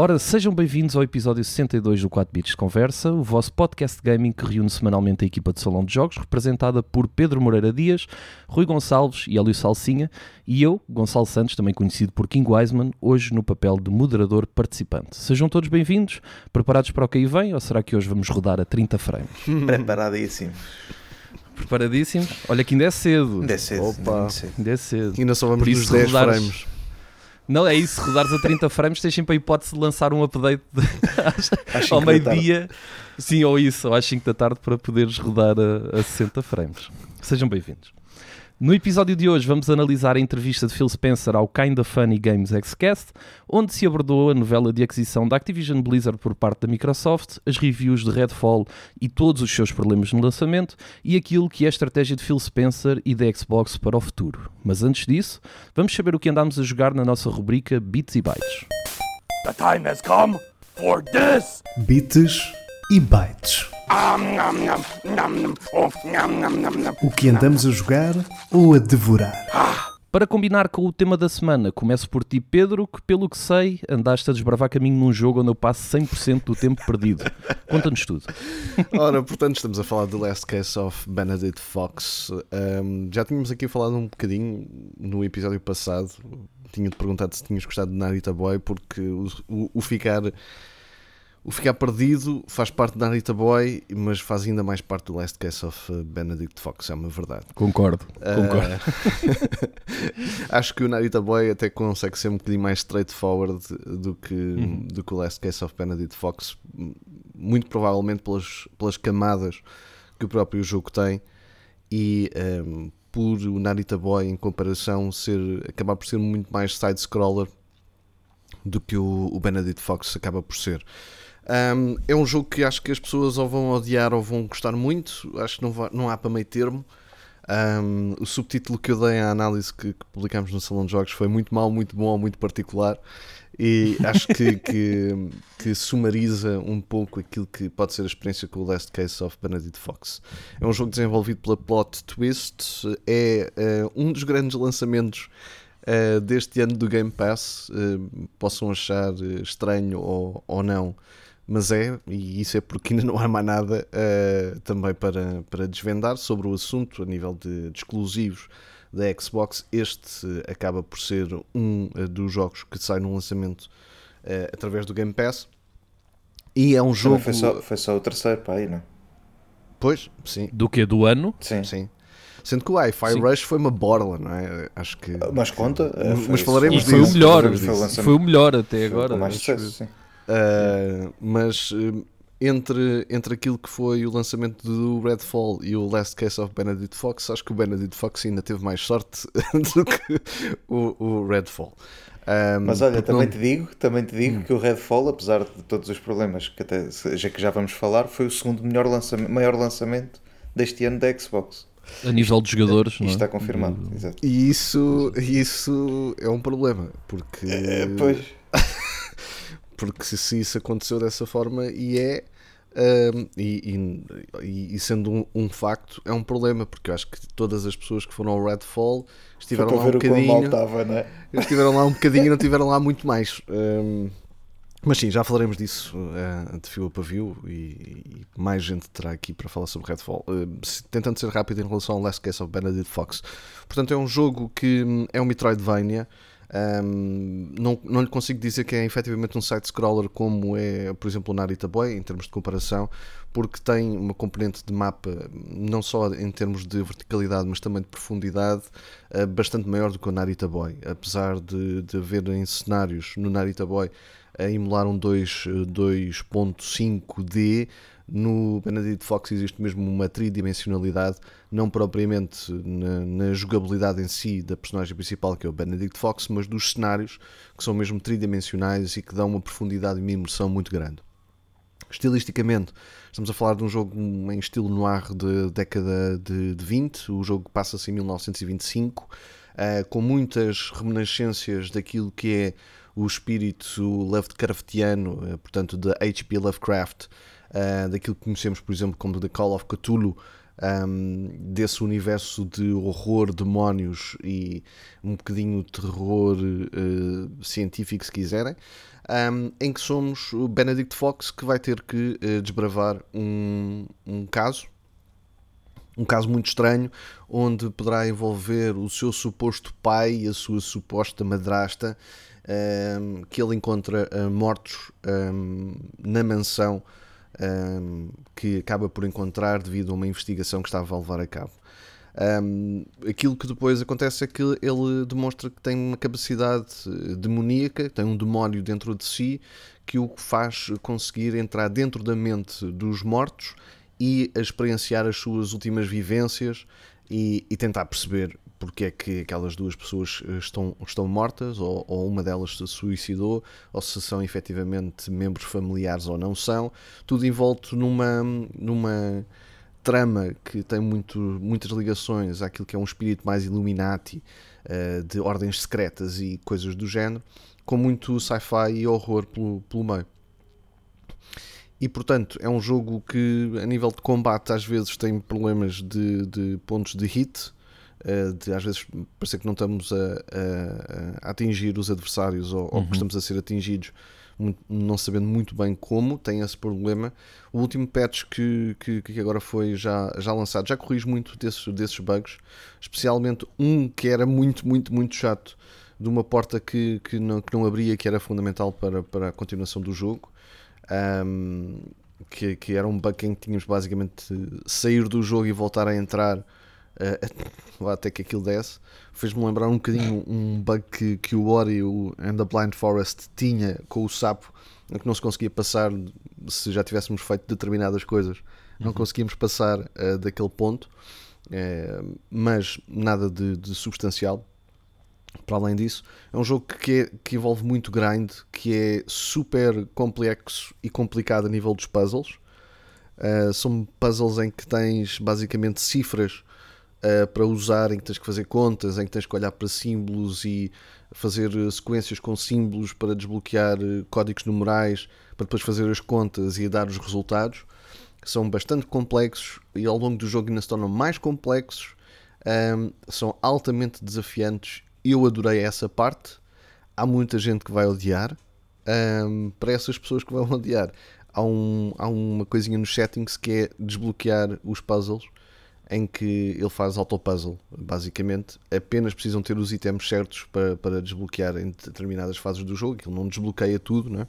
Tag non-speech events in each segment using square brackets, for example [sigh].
Ora, sejam bem-vindos ao episódio 62 do 4 Bits de Conversa, o vosso podcast de gaming que reúne semanalmente a equipa de Salão de Jogos, representada por Pedro Moreira Dias, Rui Gonçalves e Hélio Salsinha, e eu, Gonçalo Santos, também conhecido por King Wiseman, hoje no papel de moderador participante. Sejam todos bem-vindos, preparados para o que aí vem, ou será que hoje vamos rodar a 30 frames? [laughs] Preparadíssimo. Preparadíssimos? Olha que ainda é cedo. Ainda é cedo. Opa. ainda é cedo. Ainda é cedo. Ainda só vamos Por nos isso, 10 rodares- frames. Não, é isso, rodares a 30 frames tens sempre a hipótese de lançar um update de- [laughs] ao meio-dia, sim, ou isso, ou às 5 da tarde para poderes rodar a, a 60 frames. Sejam bem-vindos. No episódio de hoje vamos analisar a entrevista de Phil Spencer ao Kinda Funny Games Xcast, onde se abordou a novela de aquisição da Activision Blizzard por parte da Microsoft, as reviews de Redfall e todos os seus problemas no lançamento, e aquilo que é a estratégia de Phil Spencer e da Xbox para o futuro. Mas antes disso, vamos saber o que andámos a jogar na nossa rubrica Bits e Bytes. The time has come for this. Bits e bytes. O que andamos a jogar ou a devorar? Para combinar com o tema da semana, começo por ti, Pedro, que pelo que sei, andaste a desbravar caminho num jogo onde eu passo 100% do tempo perdido. Conta-nos tudo. [laughs] Ora, portanto, estamos a falar do Last Case of Benedict Fox. Um, já tínhamos aqui falado um bocadinho no episódio passado. Tinha-te perguntado se tinhas gostado de Narita Boy, porque o, o- o ficar. O ficar perdido faz parte de Narita Boy, mas faz ainda mais parte do Last Case of uh, Benedict Fox, é uma verdade. Concordo, concordo. Ah, [laughs] acho que o Narita Boy até consegue ser um bocadinho mais straightforward do que, do que o Last Case of Benedict Fox, muito provavelmente pelas, pelas camadas que o próprio jogo tem e ehm, por o Narita Boy em comparação ser, acabar por ser muito mais side-scroller do que o, o Benedict Fox acaba por ser. Um, é um jogo que acho que as pessoas ou vão odiar ou vão gostar muito. Acho que não, va- não há para meio termo. Um, o subtítulo que eu dei à análise que, que publicámos no Salão de Jogos foi muito mal, muito bom ou muito particular. E [laughs] acho que, que, que sumariza um pouco aquilo que pode ser a experiência com o Last Case of Benedict Fox. É um jogo desenvolvido pela Plot Twist, é eh, um dos grandes lançamentos eh, deste ano do Game Pass. Eh, possam achar estranho ou, ou não, mas é, e isso é porque ainda não há mais nada eh, também para, para desvendar sobre o assunto a nível de, de exclusivos da Xbox. Este acaba por ser um eh, dos jogos que sai no lançamento eh, através do Game Pass. E é um jogo. Foi só, foi só o terceiro, pá, aí, não? Pois, sim, Do que do ano? Sim. sim. Sendo que o Hi-Fi. Rush foi uma borla, não é? Acho que. Mas conta. Mas falaremos E segundo- foi o disso, melhor, Foi disso. foi o melhor até foi agora. mais sucesso, sim. Uh, mas uh, entre, entre aquilo que foi o lançamento do Redfall e o Last Case of Benedict Fox, acho que o Benedict Fox ainda teve mais sorte [laughs] do que o, o Redfall. Um, Mas olha, também não- te digo, também te digo que o Redfall, apesar de todos os problemas que até já que já vamos falar, foi o segundo melhor lançamento, maior lançamento deste ano da Xbox. A nível de jogadores, Isto não é? está confirmado. Exato. E isso, isso é um problema, porque, É, pois. Porque se, se isso aconteceu dessa forma e é. um, e, e- e sendo um, um facto, é um problema, porque eu acho que todas as pessoas que foram ao Redfall estiveram para lá um bocadinho. estava, não é? Eles estiveram lá um [laughs] bocadinho e não tiveram lá muito mais. Hum, mas sim, já falaremos disso eh, de fio a pavio e, e mais gente terá aqui para falar sobre Redfall. Se- tentando ser rápido em relação ao Last Case of Benedict Fox. Portanto, é um jogo que hum, é um Metroidvania. Hum, não, não lhe consigo dizer que é efetivamente um side-scroller como é, por exemplo, o Narita Boy, em termos de comparação, porque tem uma componente de mapa, não só em termos de verticalidade, mas também de profundidade, eh, bastante maior do que o Narita Boy. Apesar de, de haverem cenários no Narita Boy a emular um 2, eh, 2.5D, no Benedict Fox existe mesmo uma tridimensionalidade, não propriamente na, na jogabilidade em si da personagem principal, que é o Benedict Fox, mas dos cenários que são mesmo tridimensionais e que dão uma profundidade e uma imersão muito grande. Estilisticamente, estamos a falar de um jogo em estilo noir de década de, de 20. O jogo passa-se em 1925, eh, com muitas reminiscências daquilo que é o espírito Lovecraftiano, eh, portanto, da H.P. Lovecraft, uh, daquilo que conhecemos, por exemplo, como The Call of Cthulhu, um, desse universo de horror, demónios e um bocadinho terror uh, científico, se quiserem, um, em que somos o Benedict Fox que vai ter que uh, desbravar um, um caso. Um caso muito estranho, onde poderá envolver o seu suposto pai e a sua suposta madrasta, que ele encontra uh, mortos na mansão um, que acaba por encontrar devido a uma investigação que estava a levar a cabo. Um, aquilo que depois acontece é que ele demonstra que tem uma capacidade eh, demoníaca, tem um demónio dentro de si que o faz conseguir entrar dentro da mente dos mortos e experienciar as suas últimas vivências e, e tentar perceber porque é que aquelas duas pessoas eh, estão, estão mortas, ou, ou, uma delas se suicidou, ou se são efetivamente membros familiares ou não são, tudo envolto numa, numa trama que tem muito, muitas ligações àquilo que é um espírito mais Illuminati, uh, de ordens secretas e coisas do género, com muito sci-fi e horror pelo, pelo meio. E portanto é um jogo que a nível de combate às vezes tem problemas de, de pontos de hit, de às vezes parecer que não estamos a, a, a atingir os adversários ou, uhum. ou, que estamos a ser atingidos não sabendo muito bem como, tem esse problema. O último patch que, que, que, agora foi já, já lançado já corrige muito desses, desses bugs, especialmente um que era muito, muito, muito chato, de uma porta que, que, não, que não abria, que era fundamental para, para a continuação do jogo. Um, que, que era um bug em que tínhamos basicamente sair do jogo e voltar a entrar [laughs] uh, até que aquilo desse, fez-me lembrar um bocadinho um bug que, que o Ori and the Blind Forest tinha com o sapo, que não se conseguia passar se já tivéssemos feito determinadas coisas, não uhum. conseguíamos passar uh, daquele ponto, uh, mas nada de, de, substancial. Para além disso, é um jogo que, é, que envolve muito grind, que é super complexo e complicado a nível dos puzzles. Uh, são puzzles em que tens basicamente cifras uh, para usar, em que tens que fazer contas, em que tens que olhar para símbolos e fazer eh, sequências com símbolos para desbloquear uh, códigos numerais, para depois fazer as contas e dar os resultados. São bastante complexos e ao longo do jogo ainda se tornam mais complexos. Um, são altamente desafiantes. Eu adorei essa parte. Há muita gente que vai odiar. Um, para essas pessoas que vão [laughs] odiar, há, um, há uma coisinha nos settings que é desbloquear os puzzles em que ele faz autopuzzle, basicamente. Apenas precisam ter os itens certos para, para desbloquear em determinadas fases do jogo, ele não desbloqueia tudo, não é?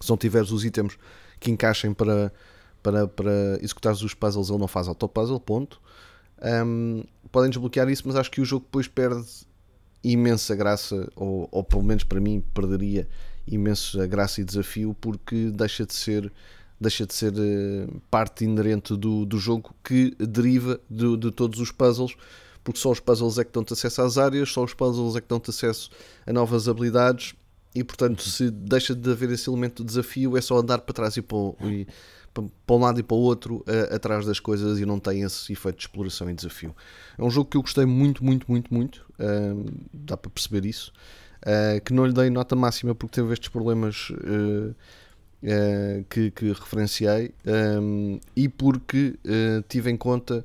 Se não tiveres os itens que encaixem para, para, para executares os puzzles, ele não faz autopuzzle, ponto. Um, podem desbloquear isso, mas acho que o jogo depois perde imensa graça, ou, ou pelo menos para mim perderia imensa graça e desafio, porque deixa de ser deixa de ser eh, parte inerente do, do jogo que deriva de, de todos os puzzles, porque só os puzzles é que dão-te acesso às áreas, só os puzzles é que dão-te acesso a novas habilidades e portanto se deixa de haver esse elemento de desafio é só andar para trás e para, e, para um lado e para o outro a, atrás das coisas e não tem esse efeito de exploração e desafio. É um jogo que eu gostei muito, muito, muito, muito, uh, dá para perceber isso, uh, que não lhe dei nota máxima porque teve estes problemas uh, uh, que, que, referenciei um, ehm, e porque uh, tive em conta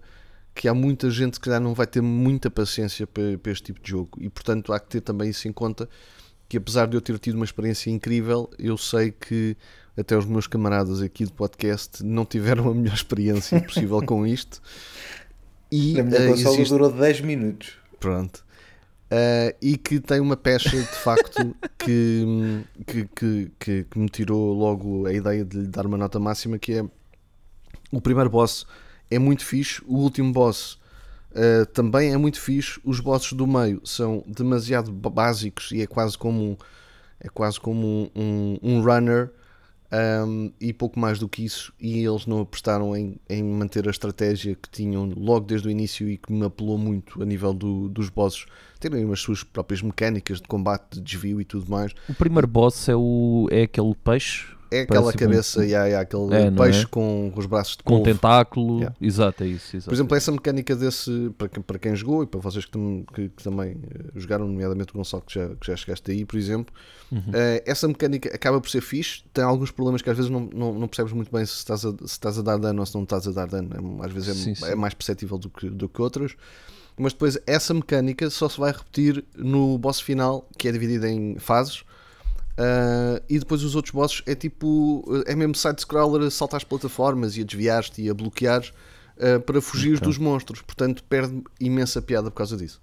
que há muita gente que já não vai ter muita paciência para, para, este tipo de jogo. E portanto há que ter também isso em conta que apesar de eu ter tido uma experiência incrível eu sei que até os meus camaradas aqui do podcast não tiveram a melhor experiência [laughs] possível com isto. E a minha uh, consola existe... durou 10 minutos. Pronto Uh, e que tem uma pecha de facto [laughs] que, que, que, que, me tirou logo a ideia de lhe dar uma nota máxima que é o primeiro boss é muito fixe, o último boss uh, também é muito fixe, os bosses do meio são demasiado básicos e é quase como é quase como um, um runner um, e pouco mais do que isso, e eles não apostaram em, em, manter a estratégia que tinham logo desde o início e que me apelou muito a nível do, dos bosses terem as suas próprias mecânicas de combate, de desvio e tudo mais. O primeiro boss é, o, é aquele peixe? É aquela Parece cabeça e há, há aquele É, peixe é? com os braços de Com polvo. tentáculo. Yeah. Exato, é isso. Exato. Por exemplo, essa mecânica desse, para quem, para quem jogou e para vocês que, tam- que- que também eh, jogaram, nomeadamente o Gonçalo, que já, que já chegaste aí, por exemplo, Uhum. eh, essa mecânica acaba por ser fixe. Tem alguns problemas que às vezes não, não, não percebes muito bem se estás, a, se estás a dar dano ou se não estás a dar dano. É- às vezes é, Sim, sim. é mais perceptível do que, do que outras. Mas depois essa mecânica só se vai repetir no boss final, que é dividido em fases. Uh, e depois os outros bosses é tipo é mesmo side-scroller a saltar as plataformas e a desviar-te e a bloquear uh, para fugir dos monstros, portanto perde imensa piada por causa disso.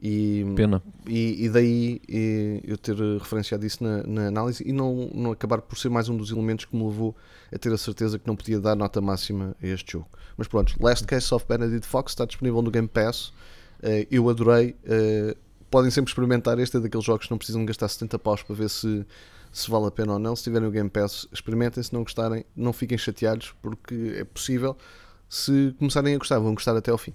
E, Pena. e, e daí eh, eu ter referenciado isso na, na análise e não, não acabar por ser mais um dos elementos que me levou a ter a certeza que não podia dar nota máxima a este jogo. Mas pronto, Last Case of Benedict Fox está disponível no Game Pass. Eh, eu adorei. eh, podem sempre experimentar. Este é daqueles jogos que não precisam gastar 70 paus para ver se, se vale a pena ou não. Se tiverem o Game Pass, experimentem. Se não gostarem, não fiquem chateados, porque é possível. Se começarem a gostar, vão gostar até ao fim.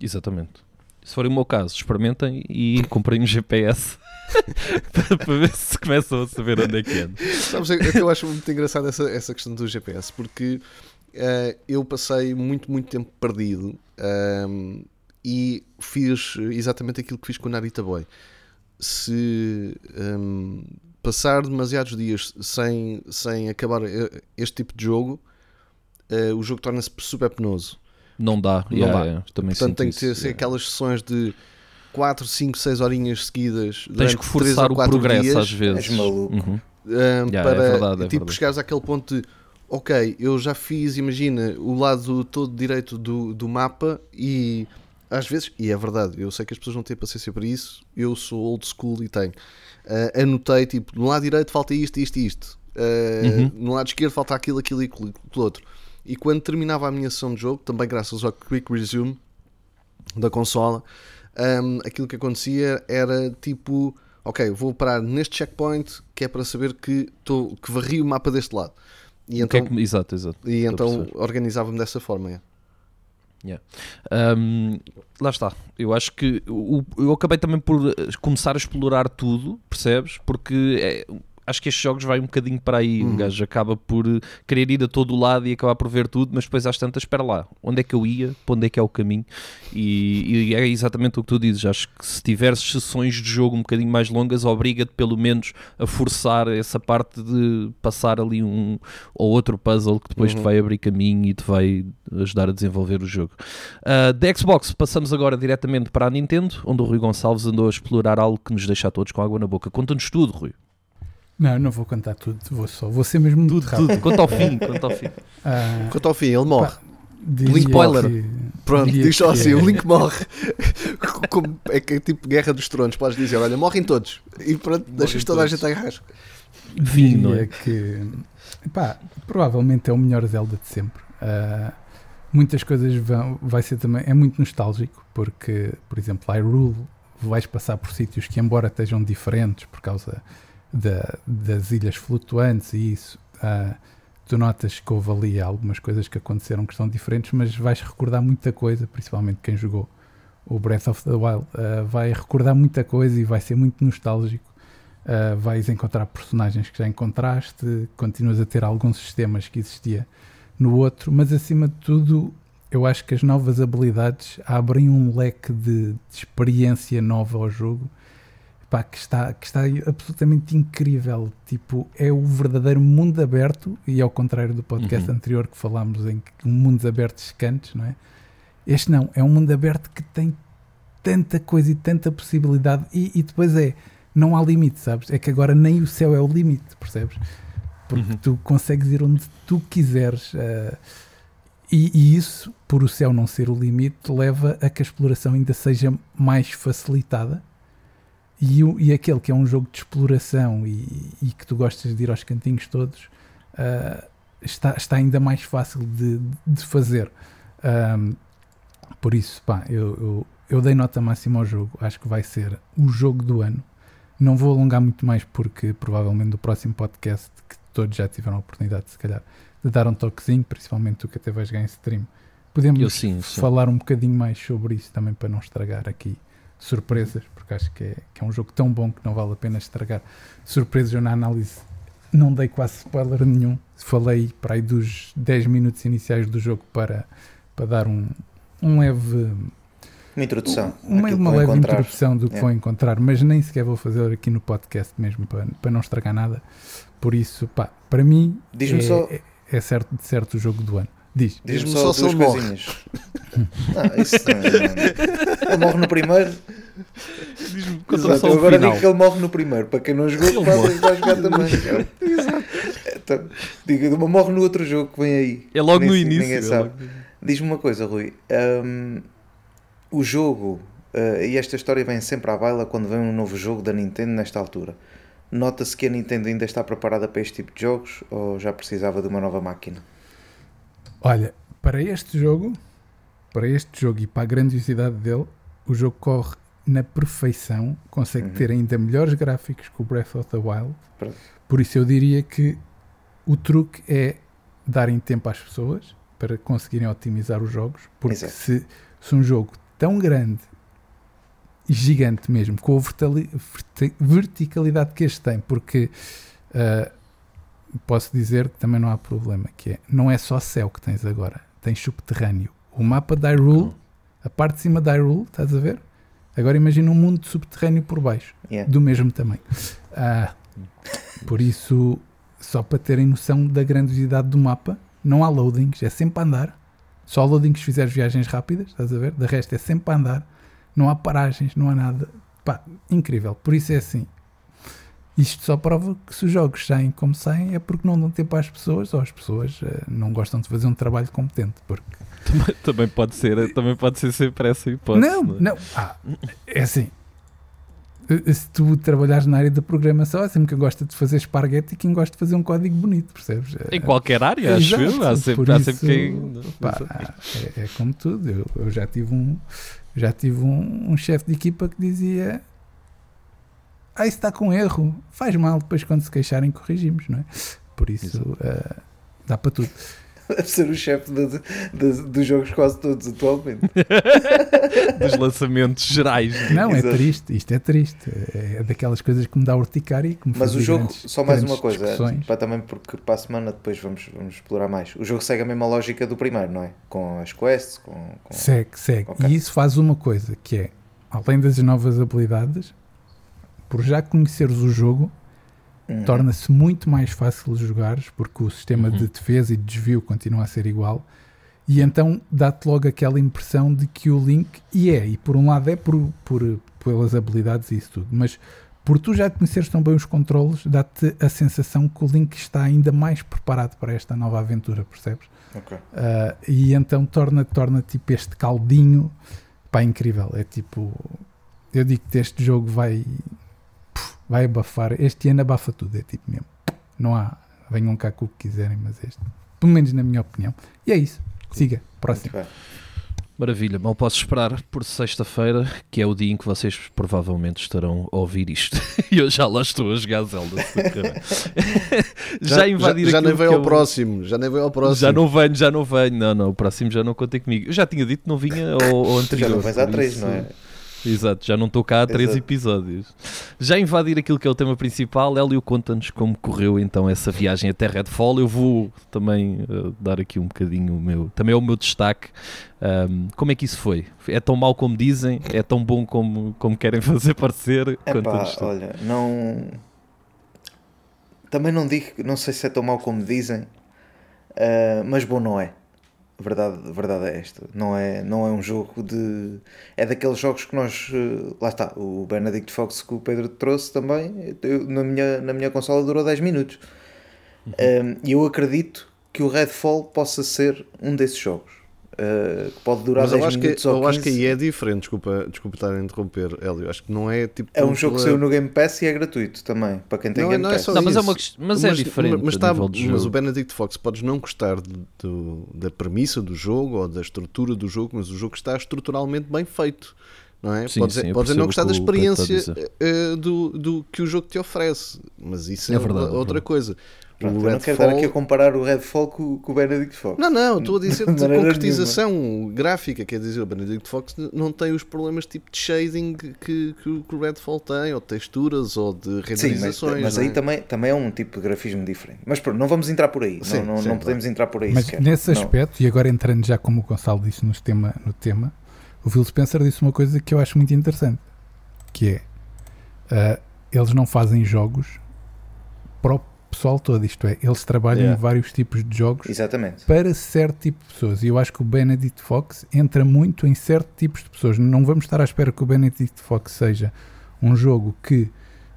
Exatamente. Se for o meu caso, experimentem e comprem um GPS [laughs] para, ver se começam a saber onde é que ando. Sabes, é que eu acho muito engraçado essa, essa questão do GPS, porque eh, eu passei muito, muito tempo perdido ahm, e fiz exatamente aquilo que fiz com o Narita Boy. Se ahm, passar demasiados dias sem, sem acabar eh, este tipo de jogo, eh, o jogo torna-se super penoso. Não dá. Não yeah, dá. yeah, também Portanto, tem que ter ser yeah. aquelas sessões de 4, 5, 6 horinhas seguidas. Tens que forçar o progresso dias, às vezes. És maluco. Uhum. um, Yeah, para é verdade, é tipo verdade. chegares àquele ponto de ok, eu já fiz, imagina, o lado todo direito do, do mapa e às vezes, e é verdade, eu sei que as pessoas não têm paciência para isso, eu sou old school e tenho. Ah, anotei tipo, no lado direito falta isto, isto e isto. Ah, Uhum. No lado esquerdo falta aquilo, aquilo e aquilo outro. E quando terminava a minha sessão de jogo, também graças ao Quick Resume da consola, um, aquilo que acontecia era tipo, ok, vou parar neste checkpoint que é para saber que, tô, que varri o mapa deste lado. E O que é então, que- Exato, exato. e então organizava-me dessa forma. é. Um, lá está. Eu acho que o- eu acabei também por eh, começar a explorar tudo, percebes? Porque é- acho que estes jogos vai um bocadinho para aí. Um Uhum. gajo acaba por eh, querer ir a todo lado e acabar por ver tudo, mas depois às tantas, espera lá, onde é que eu ia? Para onde é que é o caminho? E, e é exatamente o que tu dizes. Acho que se tiveres sessões de jogo um bocadinho mais longas, obriga-te pelo menos a forçar essa parte de passar ali um ou outro puzzle que depois te Uhum. vai abrir caminho e te vai ajudar a desenvolver o jogo. Uh, da Xbox, passamos agora diretamente para a Nintendo, onde o Rui Gonçalves andou a explorar algo que nos deixa a todos com água na boca. Conta-nos tudo, Rui. Não, não vou contar tudo, vou só, vou ser mesmo tudo, rápido. Tudo. Conta ao fim, conta ao fim. [laughs] Ah, Quanto ao fim, ele morre. Pá, Link spoiler. que- Pronto, diz só assim: é- o Link morre. [laughs] Como- é que é tipo Guerra dos Tronos, podes dizer: olha, morrem todos. E pronto, deixas toda a gente a rasco. Diria é? que pá, provavelmente é o melhor Zelda de sempre. Ah, muitas coisas vão, vai ser também, é muito nostálgico, porque, por exemplo, Hyrule vais passar por sítios que, embora estejam diferentes por causa da- das ilhas flutuantes e isso, ah, tu notas que houve ali algumas coisas que aconteceram que estão diferentes, mas vais recordar muita coisa, principalmente quem jogou o Breath of the Wild, ah, vai recordar muita coisa e vai ser muito nostálgico. Uh, vais encontrar personagens que já encontraste, continuas a ter alguns sistemas que existia no outro, mas acima de tudo, eu acho que as novas habilidades abrem um leque de, de experiência nova ao jogo pá, que, está, que está absolutamente incrível. Tipo, é o verdadeiro mundo aberto, e ao contrário do podcast Uhum. anterior que falámos em que um mundos abertos cantos, não é? Este não, é um mundo aberto que tem tanta coisa e tanta possibilidade, e, e depois é não há limite, sabes? É que agora nem o céu é o limite, percebes? Porque Uhum. tu consegues ir onde tu quiseres. eh, e, e isso, por o céu não ser o limite, leva a que a exploração ainda seja mais facilitada. E, e aquele que é um jogo de exploração e, e que tu gostas de ir aos cantinhos todos, eh, está, está ainda mais fácil de, de fazer. Ahm, por isso, pá, eu, eu, eu dei nota máxima ao jogo. Acho que vai ser o jogo do ano. Não vou alongar muito mais porque provavelmente no próximo podcast, que todos já tiveram a oportunidade, se calhar, de dar um toquezinho, principalmente tu que até vais ganhar em stream, podemos sim, sim. falar um bocadinho mais sobre isso também para não estragar aqui surpresas, porque acho que é, que é um jogo tão bom que não vale a pena estragar surpresas. Eu na análise não dei quase spoiler nenhum. Falei para aí dos 10 minutos iniciais do jogo para, para dar um, um leve. Uma introdução. Uma, uma leve encontrar. introdução do que É. vão encontrar, mas nem sequer vou fazer aqui no podcast mesmo para, para não estragar nada. Por isso, pá, para mim Diz-me é, só- é, é certo, de certo o jogo do ano. Diz. Diz-me Diz-me só, só duas coisinhas. Não, [laughs] isso não, não. [laughs] Ele morre no primeiro. Diz-me, Exato, eu agora final. digo que ele morre no primeiro. Para quem não jogou, Ele vai, morre. vai jogar também. [laughs] Exato. Então, digo, ele morre no outro jogo que vem aí. É logo Nem no início. Ninguém é sabe. logo- Diz-me uma coisa, Rui. hum, o jogo, uh, e esta história vem sempre à baila quando vem um novo jogo da Nintendo nesta altura. Nota-se que a Nintendo ainda está preparada para este tipo de jogos ou já precisava de uma nova máquina? Olha, para este jogo, para este jogo e para a grandiosidade dele, o jogo corre na perfeição, consegue Uhum. ter ainda melhores gráficos que o Breath of the Wild. Pronto. Por isso eu diria que o truque é darem tempo às pessoas para conseguirem otimizar os jogos, porque Exato. se, se um jogo tão grande e gigante mesmo, com a verticalidade que este tem, porque ah, posso dizer que também não há problema, que é, não é só céu que tens agora, tens subterrâneo. O mapa de Hyrule, a parte de cima de Hyrule, estás a ver? Agora imagina um mundo subterrâneo por baixo, Yeah. do mesmo tamanho. Ah, por isso, só para terem noção da grandiosidade do mapa, não há loadings, é sempre a andar. Só loadings se fizeres viagens rápidas, estás a ver? De resto é sempre a andar. Não há paragens, não há nada. Pá, incrível. Por isso é assim. Isto só prova que se os jogos saem como saem é porque não dão tempo às pessoas ou as pessoas eh, não gostam de fazer um trabalho competente. Porque... Também, também pode ser, também pode ser sempre essa hipótese. não, não é? não. Ah, é assim. Eh, Se tu trabalhares na área da programação, há sempre quem gosta de fazer esparguete e quem gosta de fazer um código bonito, percebes? Em qualquer área, acho Exato, eu. Há sempre, há isso, sempre quem. Pá, é, é como tudo. Eu, eu já tive um já tive um, um chefe de equipa que dizia ah, isso está com erro, faz mal, depois quando se queixarem corrigimos, não é? Por isso eh, dá para tudo. [laughs] Deve ser o chefe de- de- de- dos jogos quase todos atualmente. [laughs] Dos lançamentos gerais. Não, é Exato. triste, isto é triste. É daquelas coisas que me dá urticária e que me Mas o jogo, grandes- só mais uma coisa, para também porque para a semana depois vamos, vamos explorar mais. O jogo segue a mesma lógica do primeiro, não é? Com as quests, com. com... Segue, segue. Ok. E isso faz uma coisa que é, além das novas habilidades, por já conheceres o jogo, Uhum. torna-se muito mais fácil de jogares porque o sistema Uhum. de defesa e de desvio continua a ser igual e então dá-te logo aquela impressão de que o Link e é, e por um lado é por, por, pelas habilidades e isso tudo, mas por tu já conheceres tão bem os controles, dá-te a sensação que o Link está ainda mais preparado para esta nova aventura, percebes? Ok. Ah, e então torna, torna tipo este caldinho pá, incrível. É tipo, eu digo que este jogo vai vai abafar. Este ano abafa tudo, é tipo mesmo. Não há, venham cá com o que quiserem, mas este, pelo menos na minha opinião. E é isso. Siga, próximo. Maravilha, mal posso esperar por sexta-feira, que é o dia em que vocês provavelmente estarão a ouvir isto. [laughs] E eu já lá estou a jogar Zelda. bem. [laughs] já, invadir já, aquilo nem veio que ao eu- próximo. Já nem veio ao próximo. Já não venho, já não venho. Não, não, o próximo já não contem comigo. Eu já tinha dito que não vinha ao, ao anterior. já não vais há três, isso- não é? Exato, já não estou cá há três Exato. episódios. Já invadir aquilo que é o tema principal, Hélio, conta-nos como correu então essa viagem até Redfall. Eu vou também eh, dar aqui um bocadinho o meu, também é o meu destaque. Ahm, como é que isso foi? É tão mau como dizem? É tão bom como, como querem [laughs] fazer parecer? Epá, olha, não. Também não digo, não sei se é tão mau como dizem, ah, mas bom não é. A verdade, a verdade é esta. Não é, não é um jogo de. É daqueles jogos que nós. eh, Lá está, o Benedict Fox que o Pedro trouxe também. eu- na, minha, na minha consola durou 10 minutos. Uhum. Um, E eu acredito que o Redfall possa ser um desses jogos. Uh, que pode durar Mas 10 eu acho, que, minutos ou eu acho que 15. aí é diferente. Desculpa, desculpa estar a interromper, Hélio. Acho que não é tipo. É um jogo que saiu no Game Pass e é gratuito também, para quem tem Não, Game não é Pass. só Não, mas é, uma, quest- mas é diferente Mas, tá- mas o. Benedict Fox podes não gostar de- do- da premissa do jogo ou da estrutura do jogo, mas o jogo está estruturalmente bem feito. Não é? Sim, podes sim, podes não gostar da que experiência eh, do, do que o jogo te oferece, mas isso É é, verdade, é outra verdade. coisa. Pronto, o eu não quero estar aqui a comparar o Redfall com, com o Benedict Fox. Não, não, estou a dizer [laughs] De concretização gráfica, quer dizer, o Benedict Fox não tem os problemas tipo de shading que, que, o- que o Redfall tem, ou de texturas, ou de Sim, mas, renderizações. mas não aí é? também, também é um tipo de grafismo diferente. Mas pronto, não vamos entrar por aí. Sim, não não, sim, não podemos entrar por aí Mas sequer. nesse Não. aspecto, e agora entrando já como o Gonçalo disse no tema, no tema, o Phil Spencer disse uma coisa que eu acho muito interessante, que é ah, eles não fazem jogos o pessoal todo, isto é, eles trabalham Yeah. em vários tipos de jogos Exatamente. para certo tipo de pessoas. E eu acho que o Benedict Fox entra muito em certo tipos de pessoas. Não vamos estar à espera que o Benedict Fox seja um jogo que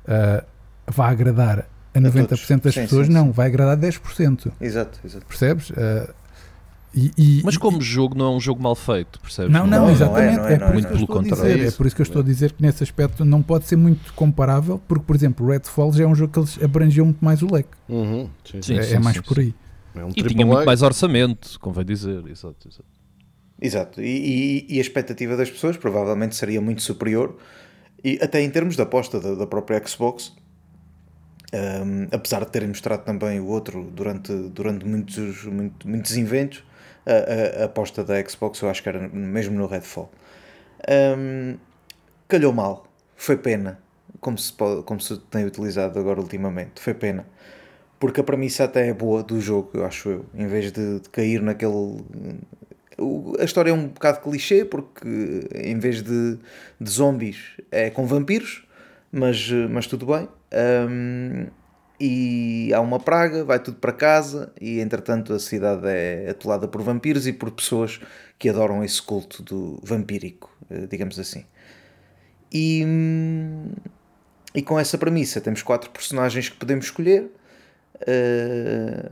ah, vá agradar a 90% das Sim, pessoas, sim, não, sim. vai agradar 10%. Exato, exato. Percebes? Ah, e, e- Mas e- como jogo não é um jogo mal feito, percebes? Não, não, Não, não é, exatamente. não é, é, por não é, isso que eu é. estou a Pelo dizer. contrário. É por isso que eu estou a dizer que nesse aspecto não pode ser muito comparável, porque, por exemplo, o Redfall já é um jogo que eles abrangiam muito mais o leque. Uhum, sim, Sim, é, sim, é mais sim, por aí. É um E tinha muito mais orçamento, convém dizer. Exato, exato. Exato. E, e- e a expectativa das pessoas provavelmente seria muito superior, e até em termos de aposta da, da própria Xbox. Um, apesar de terem mostrado também o outro durante, durante muitos, muito- muitos inventos, a, a- a aposta da Xbox eu acho que era mesmo no Redfall. Um, calhou mal, foi pena, como se, pode- como se tem utilizado agora ultimamente, foi pena. Porque a premissa até é boa do jogo, eu acho eu, em vez de, de cair naquele. A história é um bocado clichê, porque em vez de, de zombies é com vampiros, mas, mas tudo bem. Um, e há uma praga, vai tudo para casa, e entretanto a cidade é atolada por vampiros e por pessoas que adoram esse culto do vampírico, eh, digamos assim. E, e com essa premissa temos quatro personagens que podemos escolher. eh,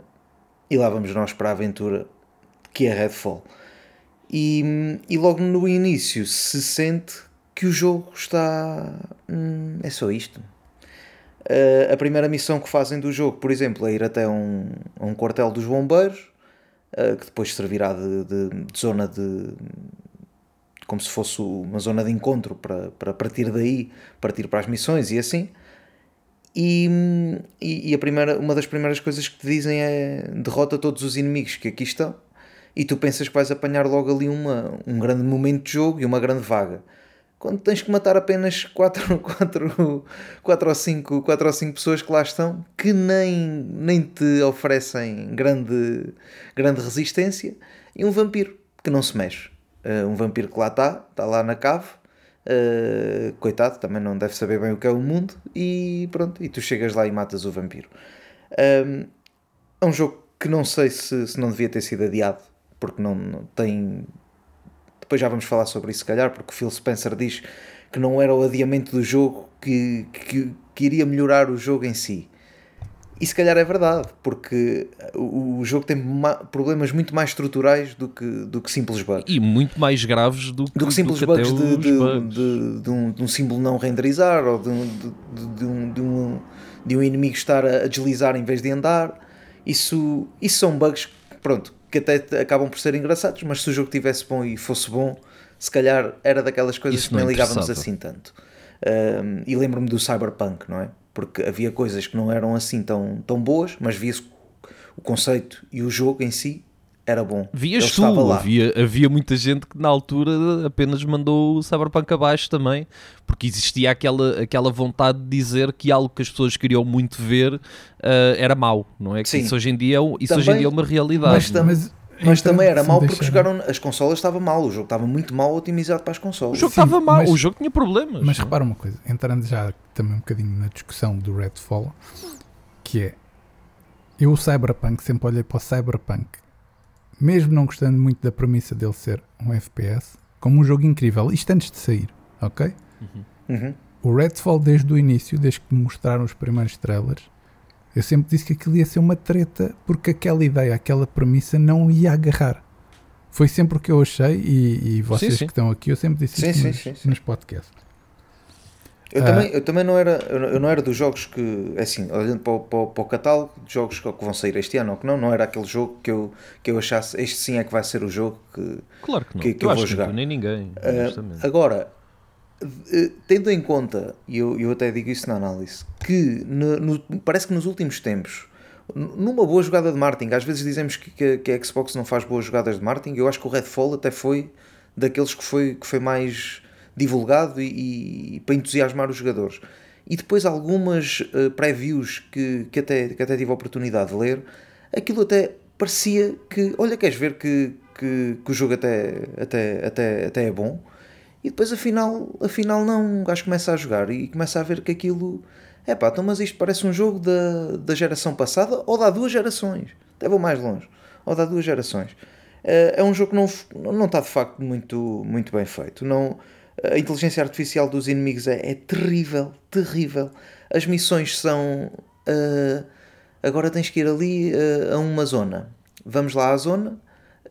e lá vamos nós para a aventura que é Redfall. E, e logo no início se sente que o jogo está. hum, é só isto. Eh, a primeira missão que fazem do jogo, por exemplo, é ir até um, um quartel dos bombeiros, eh, que depois servirá de, de- de zona de. como se fosse uma zona de encontro para, para partir daí, partir para as missões e assim. E, e a primeira, uma das primeiras coisas que te dizem é derrota todos os inimigos que aqui estão e tu pensas que vais apanhar logo ali uma, um grande momento de jogo e uma grande vaga. Quando tens que matar apenas 4, 4, 4, ou, 5, 4 ou 5 pessoas que lá estão que nem, nem te oferecem grande, grande resistência e um vampiro que não se mexe. Uh, um vampiro que lá está, está lá na cave, uh, coitado, também não deve saber bem o que é o mundo e pronto, e tu chegas lá e matas o vampiro. Um, é um jogo que não sei se, se não devia ter sido adiado, porque não, não tem. Depois já vamos falar sobre isso, se calhar, porque o Phil Spencer diz que não era o adiamento do jogo que, que, que iria melhorar o jogo em si. E se calhar é verdade, porque o, o jogo tem ma- problemas muito mais estruturais do que, do que simples bugs. E muito mais graves do que, Do que simples do que bugs, de, de, bugs. de- de um, de um símbolo não renderizar ou de um, de, um, de, um, de um inimigo estar a, a deslizar em vez de andar. Isso, isso são bugs pronto, que até acabam por ser engraçados, mas se o jogo tivesse bom e fosse bom, se calhar era daquelas coisas Isso que nem ligávamos assim tanto. Um, e lembro-me do Cyberpunk, não é? Porque havia coisas que não eram assim tão, tão boas, mas via-se o conceito e o jogo em si era bom. Vias tu, lá. havia, havia muita gente que na altura apenas mandou o Cyberpunk abaixo também, porque existia aquela, aquela vontade de dizer que algo que as pessoas queriam muito ver ah, era mau, não é? Que Sim. isso hoje em dia é, isso hoje em Também- dia é uma realidade. mas tam- Mas então, também era mau porque deixarem- jogaram as consolas estava mal, o jogo estava muito mal otimizado para as consolas. O jogo Sim, estava mau, mas- o jogo tinha problemas. Mas não repara uma coisa, entrando já também um bocadinho na discussão do Redfall, que é eu o Cyberpunk sempre olhei para o Cyberpunk, mesmo não gostando muito da premissa dele ser um FPS, como um jogo incrível, isto antes de sair, ok? Uhum. O Redfall desde o início, desde que me mostraram os primeiros trailers, eu sempre disse que aquilo ia ser uma treta porque aquela ideia, aquela premissa não ia agarrar. Foi sempre o que eu achei e, e vocês sim. que estão aqui, eu sempre disse Sim, sim, nos, sim, sim. nos podcasts. Eu, Ah. também, eu também não era, eu não- era dos jogos que, é assim, olhando para o, para para o catálogo de jogos que vão sair este ano ou que não, não era aquele jogo que eu, que eu achasse, este sim é que vai ser o jogo que. Claro que não. que- que eu eu acho vou que jogar. não, nem ninguém, honestamente. agora, tendo em conta, e eu, eu até digo isso na análise, que no- no- parece que nos últimos tempos numa boa jogada de marketing. Às vezes dizemos que, que, que a Xbox não faz boas jogadas de marketing. Eu acho que o Redfall até foi daqueles que foi, que foi mais divulgado e, e para entusiasmar os jogadores. E depois algumas eh, previews que, que, até, que até tive a oportunidade de ler, aquilo até parecia que, olha, queres ver que, que, que o jogo até, até, até, até é bom? E depois afinal, afinal não, um gajo começa a jogar e começa a ver que aquilo é pá, então mas isto parece um jogo da, da geração passada ou da duas gerações, até vou mais longe, ou da duas gerações. Eh, É um jogo que não, não está de facto muito, muito bem feito. Não, a inteligência artificial dos inimigos é, é terrível, terrível. As missões são. eh, agora tens que ir ali eh, a uma zona. Vamos lá à zona,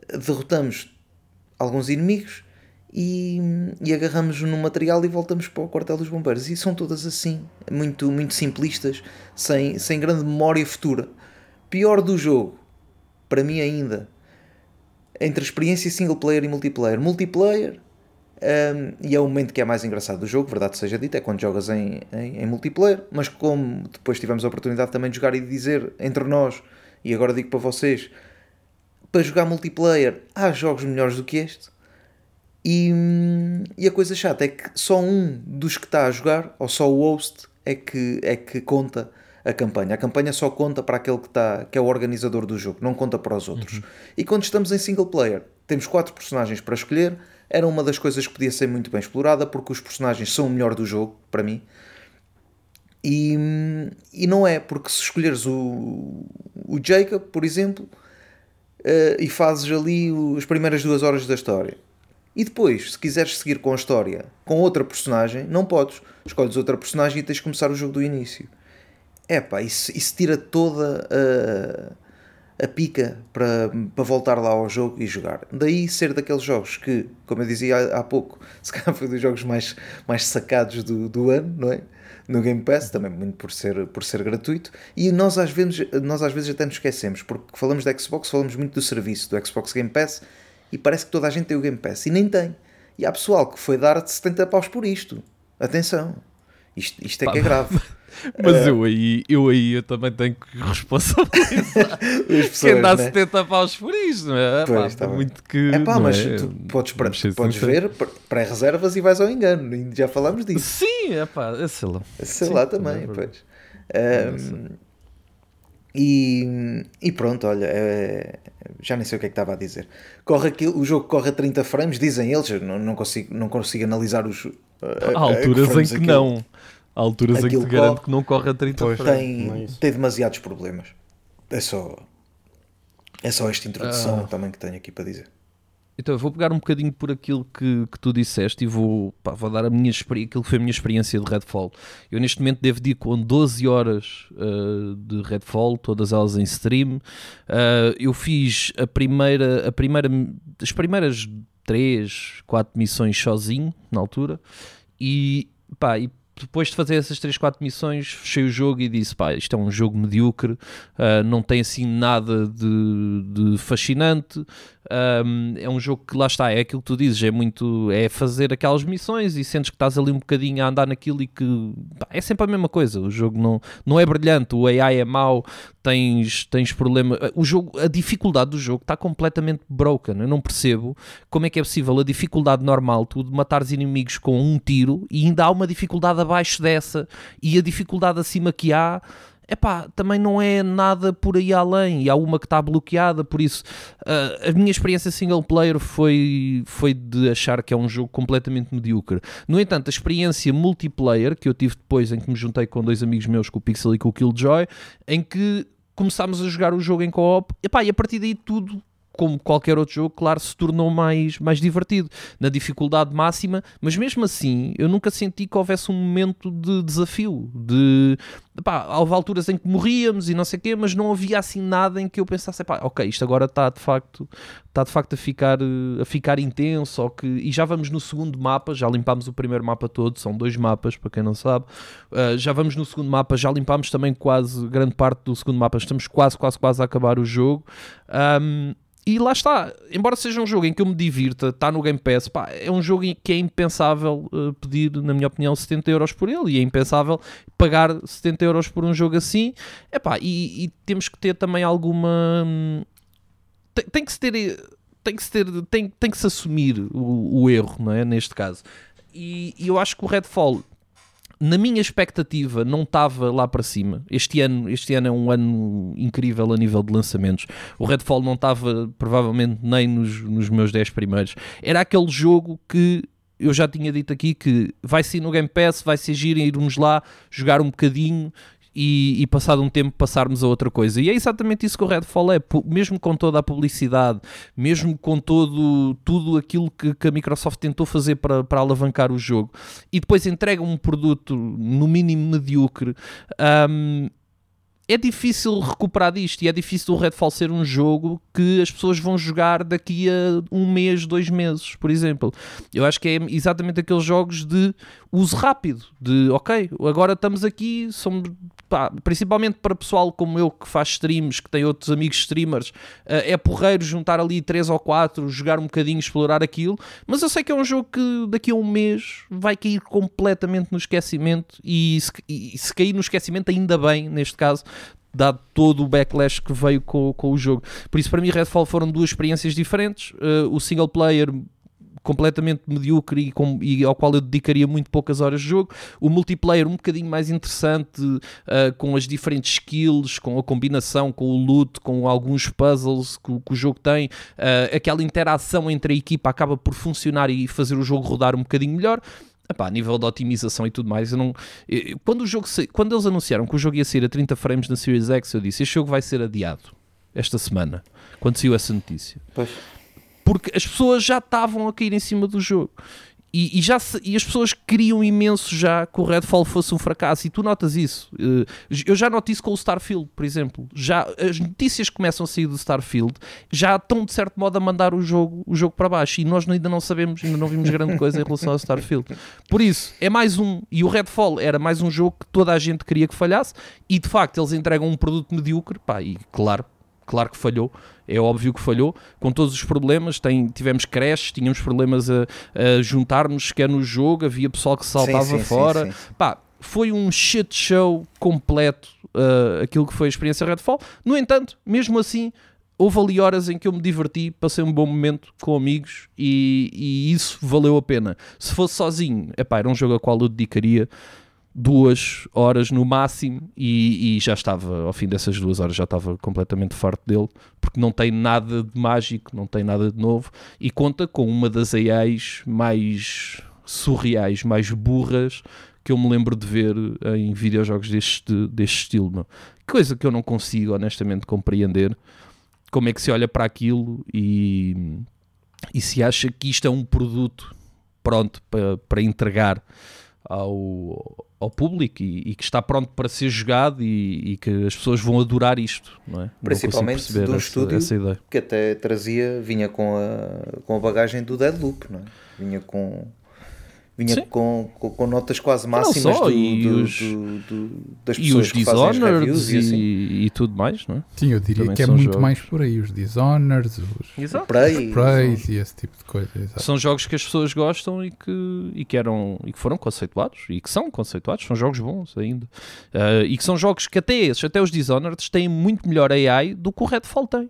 derrotamos alguns inimigos e, e agarramos no material e voltamos para o quartel dos bombeiros. E são todas assim, muito, muito simplistas, sem, sem grande memória futura. Pior do jogo, para mim ainda, entre experiência single player e multiplayer. Multiplayer, um, e é o momento que é mais engraçado do jogo, verdade seja dita, é quando jogas em, em, em multiplayer, mas como depois tivemos a oportunidade também de jogar e de dizer entre nós, e agora digo para vocês, para jogar multiplayer há jogos melhores do que este. E, hum, e a coisa chata é que só um dos que está a jogar, ou só o host, é que, é que conta a campanha. A campanha só conta para aquele que, está, que é o organizador do jogo, não conta para os outros. E quando estamos em single player, temos quatro personagens para escolher. Era uma das coisas que podia ser muito bem explorada, porque os personagens são o melhor do jogo, para mim. E, e não é, porque se escolheres o, o Jacob, por exemplo, eh, e fazes ali as primeiras duas horas da história. E depois, se quiseres seguir com a história com outra personagem, não podes. Escolhes outra personagem e tens de começar o jogo do início. É isso, isso tira toda a, a pica para, para voltar lá ao jogo e jogar. Daí ser daqueles jogos que, como eu dizia há, pouco, [laughs] se calhar foi dos jogos mais, mais sacados do, do ano, não é? No Game Pass, também muito por ser, por ser gratuito. E nós às, vezes, nós às vezes até nos esquecemos, porque falamos da Xbox, falamos muito do serviço do Xbox Game Pass e parece que toda a gente tem o Game Pass e nem tem. E há pessoal que foi dar 70 paus por isto. Atenção, isto, isto é que é grave. [laughs] Mas eu aí, eu aí eu também tenho que responsabilizar [laughs] As quem pessoas, dá né? 70 paus por isto, não é? Pois, Pá, está bem. muito que. É pá, mas é? tu podes, pra- podes ver pré-reservas e vais ao engano. Já falámos disso. Sim, é pá, é sei lá. Sei Sim, lá também é pois. Ahm, e, e pronto, olha, é- já nem sei o que é que estava a dizer. Corre aquilo, o jogo corre a 30 frames, dizem eles, não, não, consigo, não consigo analisar os. a- Há alturas em que aquilo não. Há alturas em que te garanto que não corre a 30 Pois. Tem, é tem demasiados problemas. É só. É só esta introdução Ah. também que tenho aqui para dizer. Então eu vou pegar um bocadinho por aquilo que, que tu disseste e vou, pá, vou dar a minha experiência, aquilo que foi a minha experiência de Redfall. Eu neste momento devo ir com 12 horas uh, de Redfall, todas elas em stream. Uh, eu fiz a primeira, a primeira, as primeiras 3, 4 missões sozinho na altura e pá, e depois de fazer essas 3, 4 missões, fechei o jogo e disse: pá, isto é um jogo medíocre, uh, não tem assim nada de, de fascinante. Um, é um jogo que lá está, é aquilo que tu dizes, é muito é fazer aquelas missões e sentes que estás ali um bocadinho a andar naquilo e que pá, é sempre a mesma coisa. O jogo não, não é brilhante, o AI é mau, tens, tens problema. O jogo, a dificuldade do jogo está completamente broken. Eu não percebo como é que é possível a dificuldade normal, tu de matares inimigos com um tiro e ainda há uma dificuldade abaixo dessa e a dificuldade acima que há epá, também não é nada por aí além e há uma que está bloqueada, por isso uh, a minha experiência single player foi, foi de achar que é um jogo completamente medíocre. No entanto, a experiência multiplayer que eu tive depois em que me juntei com dois amigos meus, com o Pixel e com o Killjoy, em que começámos a jogar o jogo em co-op, epá, e a partir daí tudo como qualquer outro jogo, claro, se tornou mais, mais divertido, na dificuldade máxima, mas mesmo assim eu nunca senti que houvesse um momento de desafio, de pá, houve alturas em que morríamos e não sei o quê, mas não havia assim nada em que eu pensasse, pá, ok, isto agora está de facto, está de facto a ficar, a ficar intenso, ou que, e já vamos no segundo mapa, já limpámos o primeiro mapa todo, são dois mapas, para quem não sabe, uh, já vamos no segundo mapa, já limpámos também quase grande parte do segundo mapa, estamos quase, quase, quase a acabar o jogo. Um, e lá está, embora seja um jogo em que eu me divirta, está no Game Pass, pá, é um jogo em que é impensável uh, pedir, na minha opinião, 70 euros por ele e é impensável pagar 70 euros por um jogo assim. Epá, e, e temos que ter também alguma. hum, Tem, tem que se ter. Tem que se, ter, tem, tem que se assumir o, o erro, não é? Neste caso. E, e eu acho que o Redfall na minha expectativa não estava lá para cima. Este ano, este ano é um ano incrível a nível de lançamentos. O Redfall não estava provavelmente nem nos, nos meus 10 primeiros. Era aquele jogo que eu já tinha dito aqui que vai ser no Game Pass, vai ser giro irmos lá jogar um bocadinho e, e passado um tempo passarmos a outra coisa. E é exatamente isso que o Redfall é, mesmo com toda a publicidade, mesmo com todo tudo aquilo que, que a Microsoft tentou fazer para, para alavancar o jogo, e depois entrega um produto no mínimo medíocre. hum, é difícil recuperar disto e é difícil o Redfall ser um jogo que as pessoas vão jogar daqui a um mês, dois meses, por exemplo. Eu acho que é exatamente aqueles jogos de uso rápido, de ok, agora estamos aqui, somos, pá, principalmente para pessoal como eu que faz streams, que tem outros amigos streamers, eh, é porreiro juntar ali três ou quatro, jogar um bocadinho, explorar aquilo, mas eu sei que é um jogo que daqui a um mês vai cair completamente no esquecimento e se, e se cair no esquecimento ainda bem, neste caso, dado todo o backlash que veio com, com o jogo. Por isso, para mim, Redfall foram duas experiências diferentes. Uh, o single player completamente medíocre e, com- e ao qual eu dedicaria muito poucas horas de jogo. O multiplayer um bocadinho mais interessante, uh, com as diferentes skills, com a combinação, com o loot, com alguns puzzles que, o- que o jogo tem. Uh, aquela interação entre a equipa acaba por funcionar e fazer o jogo rodar um bocadinho melhor. Epá, a nível de otimização e tudo mais, eu não. eu- quando, o jogo sa- quando eles anunciaram que o jogo ia sair a 30 frames na Series X, eu disse: Este jogo vai ser adiado esta semana. Quando saiu essa notícia Pois. porque as pessoas já estavam a cair em cima do jogo. E, e já se- e as pessoas queriam imenso já que o Redfall fosse um fracasso, e tu notas isso. Eh, Eu já noto isso com o Starfield, por exemplo. Já, as notícias que começam a sair do Starfield já estão, de certo modo, a mandar o jogo, o jogo para baixo, e nós ainda não sabemos, ainda não vimos grande coisa em relação ao Starfield. Por isso, é mais um. E o Redfall era mais um jogo que toda a gente queria que falhasse, e de facto eles entregam um produto medíocre, pá, e claro, claro que falhou, é óbvio que falhou, com todos os problemas, tem, tivemos crashes, tínhamos problemas a, a juntarmos sequer no jogo, havia pessoal que saltava sim, sim, fora, sim. pá, foi um shit show completo uh, aquilo que foi a experiência Redfall, no entanto, mesmo assim, houve ali horas em que eu me diverti, passei um bom momento com amigos e, e isso valeu a pena. Se fosse sozinho, epá, era um jogo a qual eu dedicaria duas horas no máximo e, e já estava, ao fim dessas duas horas, já estava completamente farto dele, porque não tem nada de mágico, não tem nada de novo e conta com uma das AIs mais surreais, mais burras que eu me lembro de ver em videojogos deste, deste estilo. Coisa que eu não consigo honestamente compreender. Como é que se olha para aquilo e, e se acha que isto é um produto pronto para, para entregar ao, ao público e, e que está pronto para ser jogado e, e que as pessoas vão adorar isto, não é? Não Principalmente de um essa, estúdio essa que até trazia, vinha com a, com a bagagem do Deadloop, não é? Vinha com. Vinha com, com, com notas quase Não máximas só, do, e do- os- do- do- das E pessoas os que fazem reviews e, e assim. e tudo mais, não é? Sim, eu diria Também que é muito jogos. mais por aí. Os Dishonored, os Exato. Prey, Praise e esse tipo de coisa. exato. São jogos que as pessoas gostam e que, e que eram e que foram conceituados e que são conceituados, são jogos bons ainda. Ah, e que são jogos que até esses, até os Dishonored, têm muito melhor AI do que o Redfall tem.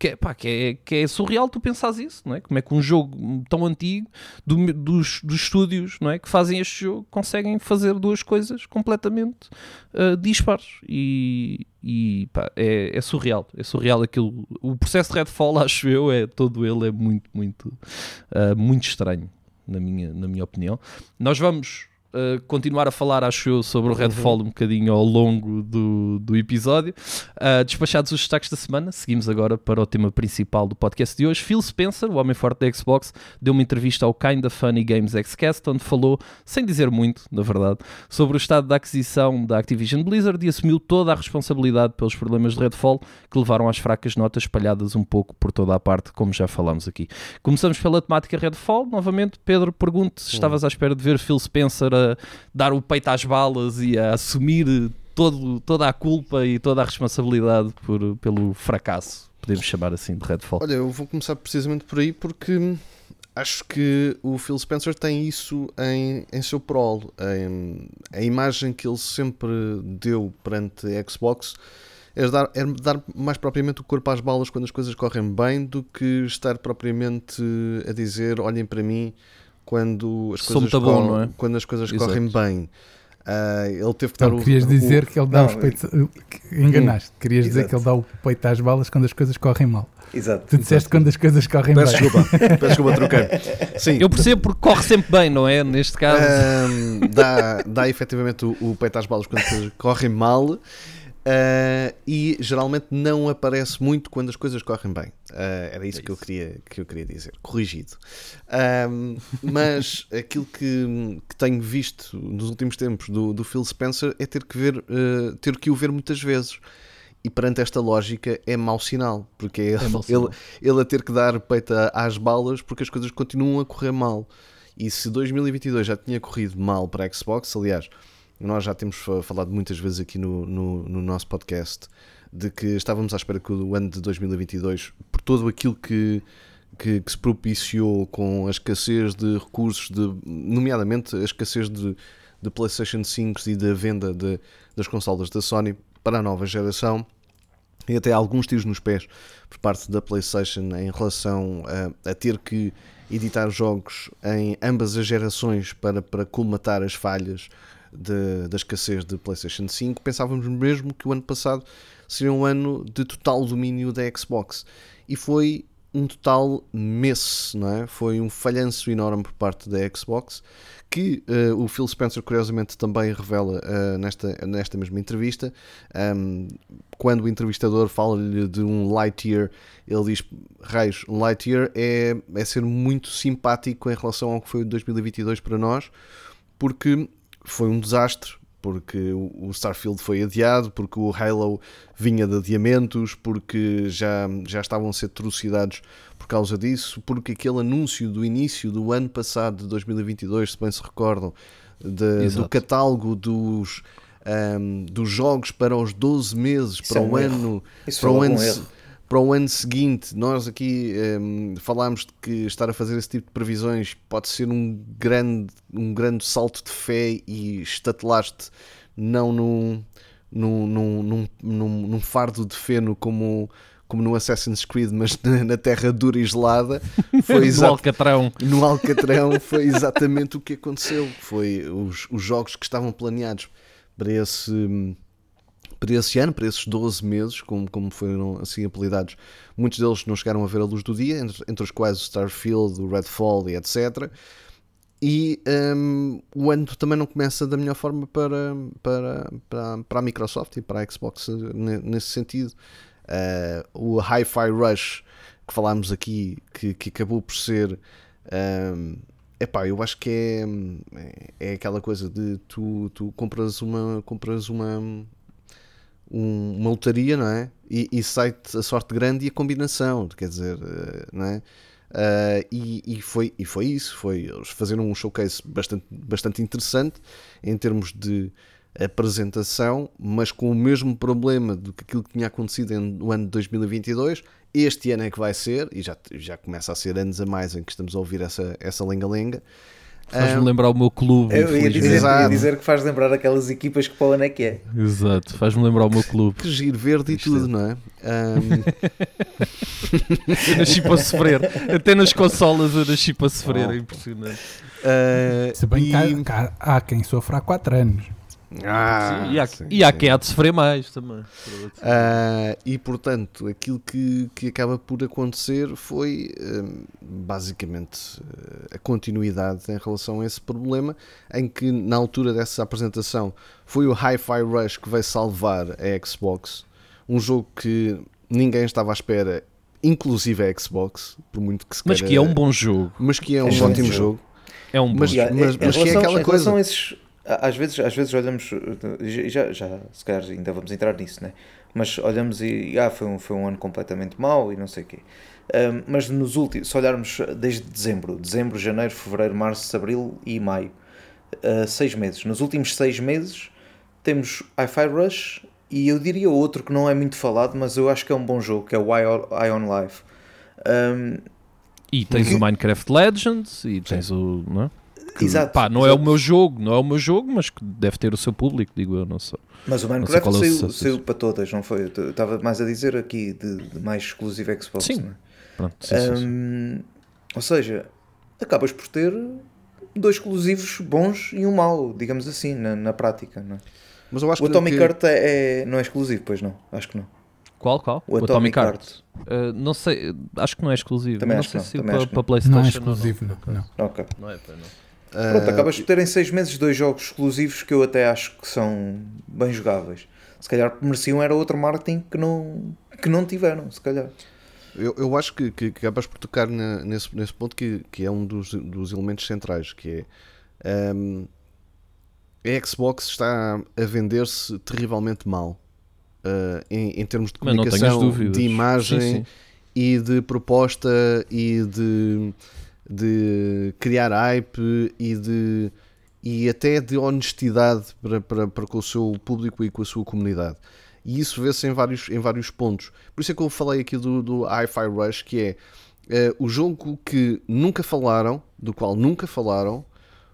Que é, pá, que, é, que é surreal tu pensares isso, não é? Como é que um jogo tão antigo do- dos, dos estúdios não é? que fazem este jogo conseguem fazer duas coisas completamente ah, dispares e, e pá, é, é surreal, é surreal aquilo. O processo de Redfall, [laughs] acho eu, é todo ele é muito, muito, ah, muito estranho, na minha, na minha opinião. Nós vamos ah, continuar a falar, acho eu, sobre o Redfall um bocadinho ao longo do, do episódio. Ah, despachados os destaques da semana, seguimos agora para o tema principal do podcast de hoje. Phil Spencer, o homem forte da Xbox, deu uma entrevista ao Kinda Funny Games Xcast, onde falou, sem dizer muito, na verdade, sobre o estado da aquisição da Activision Blizzard e assumiu toda a responsabilidade pelos problemas de Redfall que levaram às fracas notas espalhadas um pouco por toda a parte, como já falámos aqui. Começamos pela temática Redfall. Novamente, Pedro, pergunto se estavas à espera de ver Phil Spencer a dar o peito às balas e a assumir todo, toda a culpa e toda a responsabilidade por, pelo fracasso podemos chamar assim, de Redfall. Olha, eu vou começar precisamente por aí porque acho que o Phil Spencer tem isso em, em seu prol. Em, a imagem que ele sempre deu perante a Xbox é dar, é dar mais propriamente o corpo às balas quando as coisas correm bem do que estar propriamente a dizer olhem para mim quando as Sou coisas, muito bom, não é? quando as coisas Exato. correm bem. Ah, ele teve que dar Não, o, querias o- dizer que ele dá Não, os peitos. que Enganaste. Querias dizer Exato. que ele dá o peito às balas quando as coisas correm mal. Exato. Tu disseste quando as coisas correm Peço bem. desculpa, peço desculpa, troquei. [laughs] Sim, Eu percebo porque corre sempre bem, não é? Neste caso. Dá, dá efetivamente o, o peito às balas quando as coisas correm mal ah, e geralmente não aparece muito quando as coisas correm bem. Ah, era isso, É que, Eu isso. queria, que eu queria dizer, corrigido. [laughs] Mas aquilo que, que tenho visto nos últimos tempos do, do Phil Spencer é ter que, ver, ah, ter que o ver muitas vezes. E perante esta lógica é mau sinal, porque é ele, ele, sinal. ele a ter que dar peito às balas porque as coisas continuam a correr mal. E se 2022 já tinha corrido mal para a Xbox, aliás, nós já temos fa- falado muitas vezes aqui no, no, no nosso podcast de que estávamos à espera que o ano de 2022, por todo aquilo que, que, que se propiciou com a escassez de recursos, de, nomeadamente a escassez de, de PlayStation 5 e da venda de, das consolas da Sony para a nova geração, e até alguns tiros nos pés por parte da PlayStation em relação a, a ter que editar jogos em ambas as gerações para, para colmatar as falhas de- da escassez de PlayStation 5. Pensávamos mesmo que o ano passado seria um ano de total domínio da Xbox e foi um total messe, não é? Foi um falhanço enorme por parte da Xbox que eh, o Phil Spencer curiosamente também revela eh, nesta, nesta mesma entrevista. Um, quando o entrevistador fala-lhe de um Lightyear, ele diz: Raios, um Lightyear é, é ser muito simpático em relação ao que foi o 2022 para nós, porque foi um desastre. Porque o o Starfield foi adiado, porque o Halo vinha de adiamentos, porque já, já estavam a ser atrocidades por causa disso, porque aquele anúncio do início do ano passado, de 2022, se bem se recordam, de- do catálogo dos, ahm, dos jogos para os 12 meses, Isso para é o um erro. ano Isso para foi o, ano, um se- erro. Para o ano seguinte, nós aqui hum, falámos de que estar a fazer esse tipo de previsões pode ser um grande, um grande salto de fé e estatelaste não num, num, num, num, num, fardo de feno como, como no Assassin's Creed, mas na, na terra dura e gelada. [laughs] Foi exato, Alcatrão. no Alcatrão foi exatamente o que aconteceu. Foi os, os jogos que estavam planeados para esse, para esse ano, para esses 12 meses, como, como foram assim apelidados. Muitos deles não chegaram a ver a luz do dia, entre, entre os quais o Starfield, o Redfall e etc. E hum, o ano também não começa da melhor forma para, para, para, para a Microsoft e para a Xbox ne- nesse sentido. Uh, o Hi-Fi Rush que falámos aqui, que, que acabou por ser. Um, epá, eu acho que é, é aquela coisa de tu, tu compras uma compras uma um- uma lotaria, não é? E, e sai-te a sorte grande e a combinação, quer dizer, eh, não é? Ah, e, e foi, e foi isso, foi eles fazeram um showcase bastante, bastante interessante em termos de apresentação, mas com o mesmo problema do que aquilo que tinha acontecido no ano de 2022. Este ano é que vai ser, e já, já começa a ser anos a mais em que estamos a ouvir essa, essa lenga-lenga. Faz-me Ah, lembrar o meu clube. Eu ia dizer, ia dizer que faz lembrar aquelas equipas que para o ano é que é. Exato, faz-me lembrar o meu clube. que giro verde e Isto tudo, é. não é? Ahm, [laughs] Eu nasci para sofrer. Até nas consolas eu nasci para sofrer. Oh. É impressionante. ah, Se bem e- que há, que há- há quem sofra há 4 anos. Ah, e há, sim, e há sim. quem há de sofrer mais também. Ah, e portanto, aquilo que, que acaba por acontecer foi hum, basicamente eh, a continuidade em relação a esse problema, em que na altura dessa apresentação foi o Hi-Fi Rush que veio salvar a Xbox, um jogo que ninguém estava à espera, inclusive a Xbox, por muito que se Mas queira- que é um bom jogo. mas que é um É ótimo jogo. jogo. É um bom Mas- jogo. Mas- em mas que é aquela coisa. Às vezes, às vezes olhamos, e já, já, se calhar ainda vamos entrar nisso, né? mas olhamos e ah, foi, um, foi um ano completamente mau e não sei o quê. Ahm, mas nos últimos, se olharmos desde dezembro, dezembro, janeiro, fevereiro, março, abril e maio, ah, seis meses. Nos últimos seis meses temos Hi-Fi Rush E eu diria outro que não é muito falado, mas eu acho que é um bom jogo, que é o Ion Life. Um, E tens Que- o Minecraft Legends e tens o. Não é? Que, Exato, Pá, não é o exato. meu jogo, não é o meu jogo, mas que deve ter o seu público, digo eu, não sei. Mas o Minecraft qual é o saiu, sucesso saiu para todas, não foi? Eu estava mais a dizer aqui de, de mais exclusivo Xbox. Sim, não é? Pronto, sim, sim, sim. Ou seja, acabas por ter dois exclusivos bons e um mau, digamos assim, na, na prática. Não é? Mas eu acho O que, Atomic que- Heart é, é- não é exclusivo, pois não? Acho que não. Qual, qual? O Atomic Heart. Uh, não sei, acho que não é exclusivo. Também não acho sei que não, se também para, acho que para não. PlayStation Não é exclusivo, não. não. Ok. Não é, não. Pronto, ah, acabas por ter em seis meses dois jogos exclusivos que eu até acho que são bem jogáveis. Se calhar mereciam era outro marketing que não, que não tiveram, se calhar. Eu, eu acho que, que, que acabas por tocar na- nesse, nesse ponto que, que é um dos, dos elementos centrais, que é hum, a Xbox está a vender-se terrivelmente mal uh, em, em termos de comunicação, de imagem Sim, sim. e de proposta e de, de criar hype e de e até de honestidade para, para, para com o seu público e com a sua comunidade. E isso vê-se em vários, em vários pontos. Por isso é que eu falei aqui do, do Hi-Fi Rush, que é eh, o jogo que nunca falaram, do qual nunca falaram,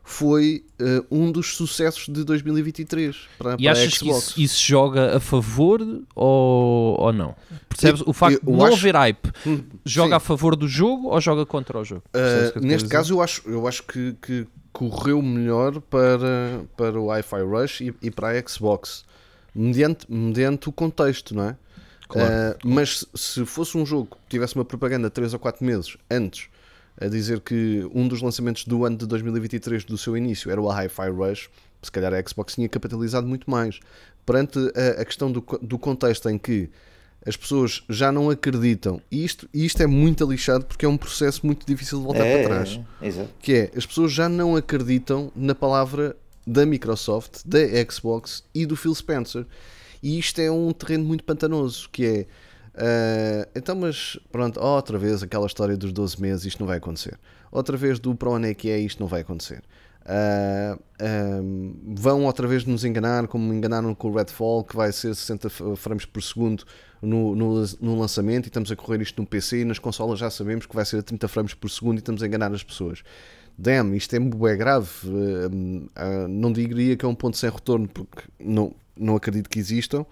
foi eh, um dos sucessos de 2023 para, E para a achas que Xbox. isso, isso joga a favor ou, ou não? Percebes? O facto eu de não acho- haver hype Hum, joga sim. a favor do jogo ou joga contra o jogo? Eu Uh, neste caso, eu acho, eu acho que, que correu melhor para, para o Wi-Fi Rush e, e para a Xbox, mediante, mediante o contexto, não é? Claro. Uh, mas se- se fosse um jogo que tivesse uma propaganda 3 ou 4 meses antes a dizer que um dos lançamentos do ano de 2023 do seu início era o Hi-Fi Rush, se calhar a Xbox tinha capitalizado muito mais. Perante a, a questão do, do contexto em que as pessoas já não acreditam, e isto, isto é muito lixado porque é um processo muito difícil de voltar é, para trás é, exato. que é as pessoas já não acreditam na palavra da Microsoft, da Xbox e do Phil Spencer. E isto é um terreno muito pantanoso, que é ah, então, mas pronto, outra vez aquela história dos 12 meses, isto não vai acontecer. Outra vez do para onde é que é, isto não vai acontecer. Ah, vão outra vez nos enganar, como enganaram com o Redfall, que vai ser 60 f- frames por segundo no, no, no lançamento, e estamos a correr isto no PC, e nas consolas já sabemos que vai ser a 30 frames por segundo, e estamos a enganar as pessoas. Damn, isto é bué grave. Ah, ah, não diria que é um ponto sem retorno, porque não, não acredito que existam,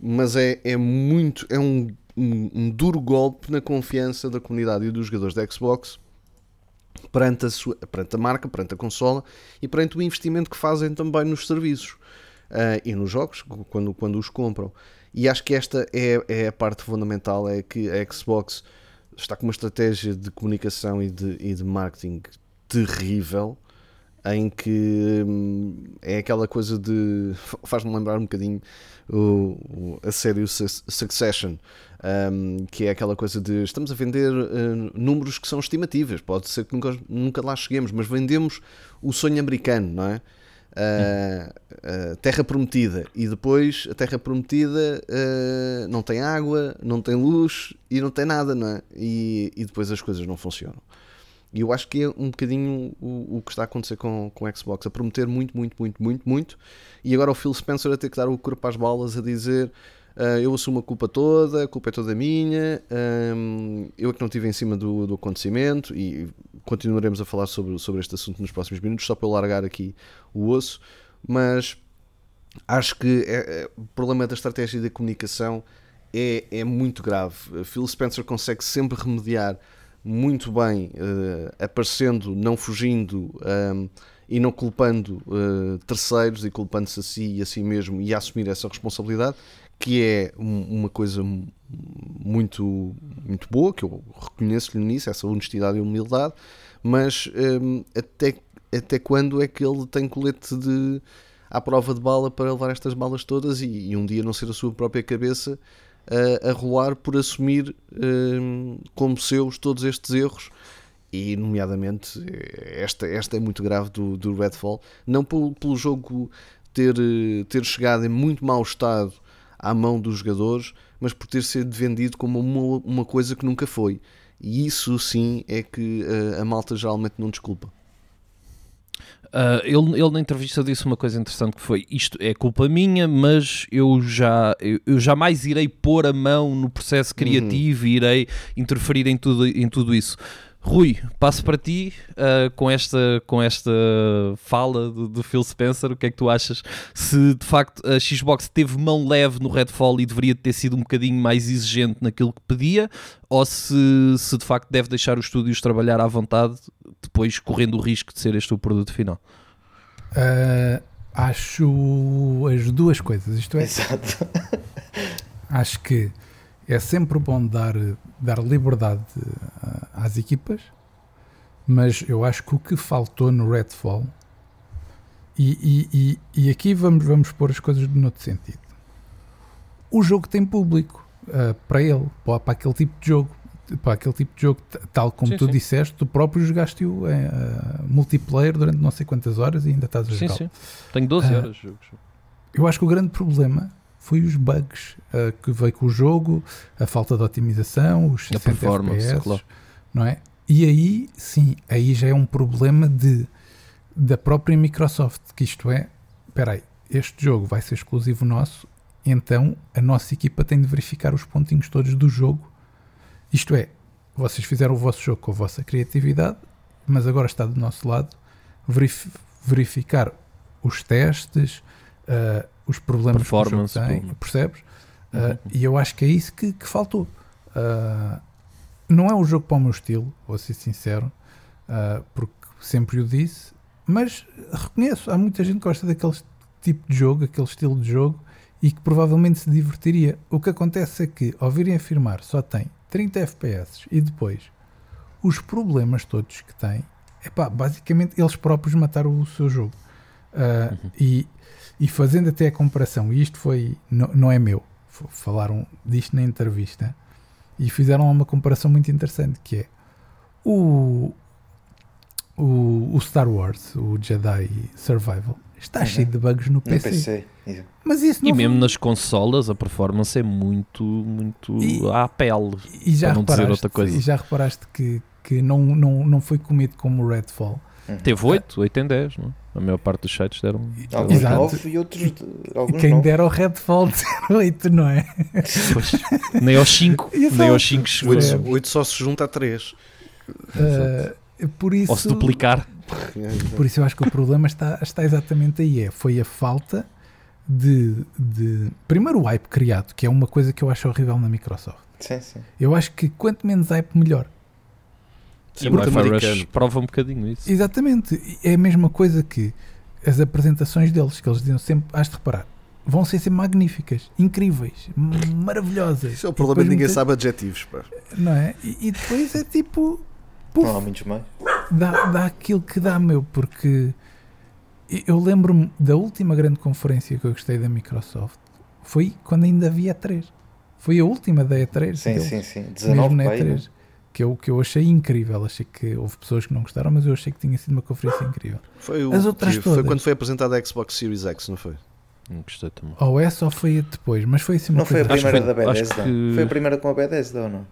mas é, é muito, é um, um, um duro golpe na confiança da comunidade e dos jogadores da Xbox perante a, sua, perante a marca, perante a consola e perante o investimento que fazem também nos serviços ah, e nos jogos, quando, quando os compram. E acho que esta é, é a parte fundamental, é que a Xbox está com uma estratégia de comunicação e de, e de marketing terrível, em que hum, é aquela coisa de. faz-me lembrar um bocadinho o, o- a série Su- Succession, hum, que é aquela coisa de estamos a vender hum, números que são estimativas, pode ser que nunca, nunca lá cheguemos, mas vendemos o sonho americano, não é? Ah, ah, terra prometida e depois a terra prometida ah, não tem água, não tem luz e não tem nada, não é? E, e depois as coisas não funcionam. E eu acho que é um bocadinho o, o que está a acontecer com, com o Xbox, a prometer muito, muito, muito, muito, muito, e agora o Phil Spencer a ter que dar o corpo às balas a dizer "Ah, eu assumo a culpa toda, a culpa é toda minha, hum, eu é que não estive em cima do, do acontecimento, e continuaremos a falar sobre, sobre este assunto nos próximos minutos, só para eu largar aqui o osso, mas acho que é- é- o problema da estratégia da comunicação é, é muito grave. Phil Spencer consegue sempre remediar muito bem, eh, aparecendo, não fugindo ehm, e não culpando eh, terceiros e culpando-se a si e a si mesmo e a assumir essa responsabilidade, que é um- uma coisa mu- muito, muito boa, que eu reconheço-lhe nisso, essa honestidade e humildade, mas ehm, até, até quando é que ele tem colete de à prova de bala para levar estas balas todas e, e um dia não ser a sua própria cabeça a, a rolar por assumir hum, como seus todos estes erros e nomeadamente esta, esta é muito grave do, do Redfall. Não pelo, pelo jogo ter, ter chegado em muito mau estado à mão dos jogadores mas por ter sido vendido como uma, uma coisa que nunca foi. E isso sim é que eh, a malta geralmente não desculpa Uh, ele, ele na entrevista disse uma coisa interessante que foi isto é culpa minha, mas eu já eu, eu jamais irei pôr a mão no processo criativo e irei interferir em tudo, em tudo isso. Rui, passo para ti uh, com, esta, com esta fala do, do Phil Spencer. O que é que tu achas? Se de facto a Xbox teve mão leve no Redfall e deveria ter sido um bocadinho mais exigente naquilo que pedia, ou se, se de facto deve deixar os estúdios trabalhar à vontade, depois correndo o risco de ser este o produto final? Uh, acho as duas coisas. Isto é, Exato. acho que é sempre bom dar, dar liberdade uh, às equipas, mas eu acho que o que faltou no Redfall, e, e, e, e aqui vamos, vamos pôr as coisas no outro sentido. O jogo tem público uh, para ele, para, para aquele tipo de jogo. Para aquele tipo de jogo, tal como Sim, tu sim. disseste, tu próprio jogaste-o em uh, multiplayer durante não sei quantas horas e ainda estás a Sim, jogar. sim. Tenho 12 Ah. horas de jogo. Eu acho que o grande problema foi os bugs uh, que veio com o jogo, a falta de otimização, os A 60 performance, FPS, claro. não é? E aí, sim, aí já é um problema de da própria Microsoft, que isto é, espera aí, este jogo vai ser exclusivo nosso, então a nossa equipa tem de verificar os pontinhos todos do jogo. Isto é, vocês fizeram o vosso jogo com a vossa criatividade, mas agora está do nosso lado verif- verificar os testes, ah, os problemas que o jogo Performance, tem, percebes? Ah, Uhum. e eu acho que é isso que, que faltou. Ah, não é um jogo para o meu estilo, vou ser sincero, ah, porque sempre o disse, mas reconheço, há muita gente que gosta daquele tipo de jogo, aquele estilo de jogo, e que provavelmente se divertiria. O que acontece é que, ao virem afirmar, só tem 30 FPS e depois os problemas todos que tem, epá, basicamente eles próprios mataram o seu jogo. Ah, e, e fazendo até a comparação, e isto foi, não, não é meu, falaram disto na entrevista e fizeram uma comparação muito interessante que é o, o, o Star Wars, o Jedi Survival, está Uhum. cheio de bugs no No PC. PC. Exato. Mas isso E mesmo nas consolas a performance é muito, muito E- à pele. e já para não dizer reparaste, outra coisa. E já reparaste que, que não, não, não foi comido como o Redfall. Teve 8, 8 em 10, não? é? A maior parte dos sites deram. Alguns Exato. 9 e outros. de- Alguns Quem nove. dera ao Redfall 08, [laughs] não é? Pois, nem aos 5, [laughs] nem aos 5 chegou. Oito. 8, 8 só se junta a 3. Uh, por isso, Ou se duplicar. Por isso eu acho que o problema está, está exatamente aí. É, foi a falta de, de. Primeiro o hype criado, que é uma coisa que eu acho horrível na Microsoft. Sim, sim. Eu acho que quanto menos hype, melhor. E o Muito Wi-Fi Rush prova um bocadinho isso. Exatamente. É a mesma coisa que as apresentações deles, que eles diziam sempre, has de reparar, vão ser sempre magníficas, incríveis, maravilhosas. Isso é o E problema, depois ninguém muita- sabe adjetivos. Pá. Não é? E, e depois é tipo. puf, muitos mais. dá, dá aquilo que dá, meu, porque eu lembro-me da última grande conferência que eu gostei da Microsoft foi quando ainda havia E3. Foi a última da E3. Sim, deles, sim, sim. mesmo 19 na para aí, né? E3. Que eu, que eu achei incrível. Achei que houve pessoas que não gostaram, mas eu achei que tinha sido uma conferência incrível. Foi, o As outras que- foi todas. quando foi apresentada a Xbox Series X, não foi? Não gostei também. Ou essa ou foi a depois, mas foi assim uma Não foi a que primeira foi- da Bethesda? que- Foi a primeira com a Bethesda ou não?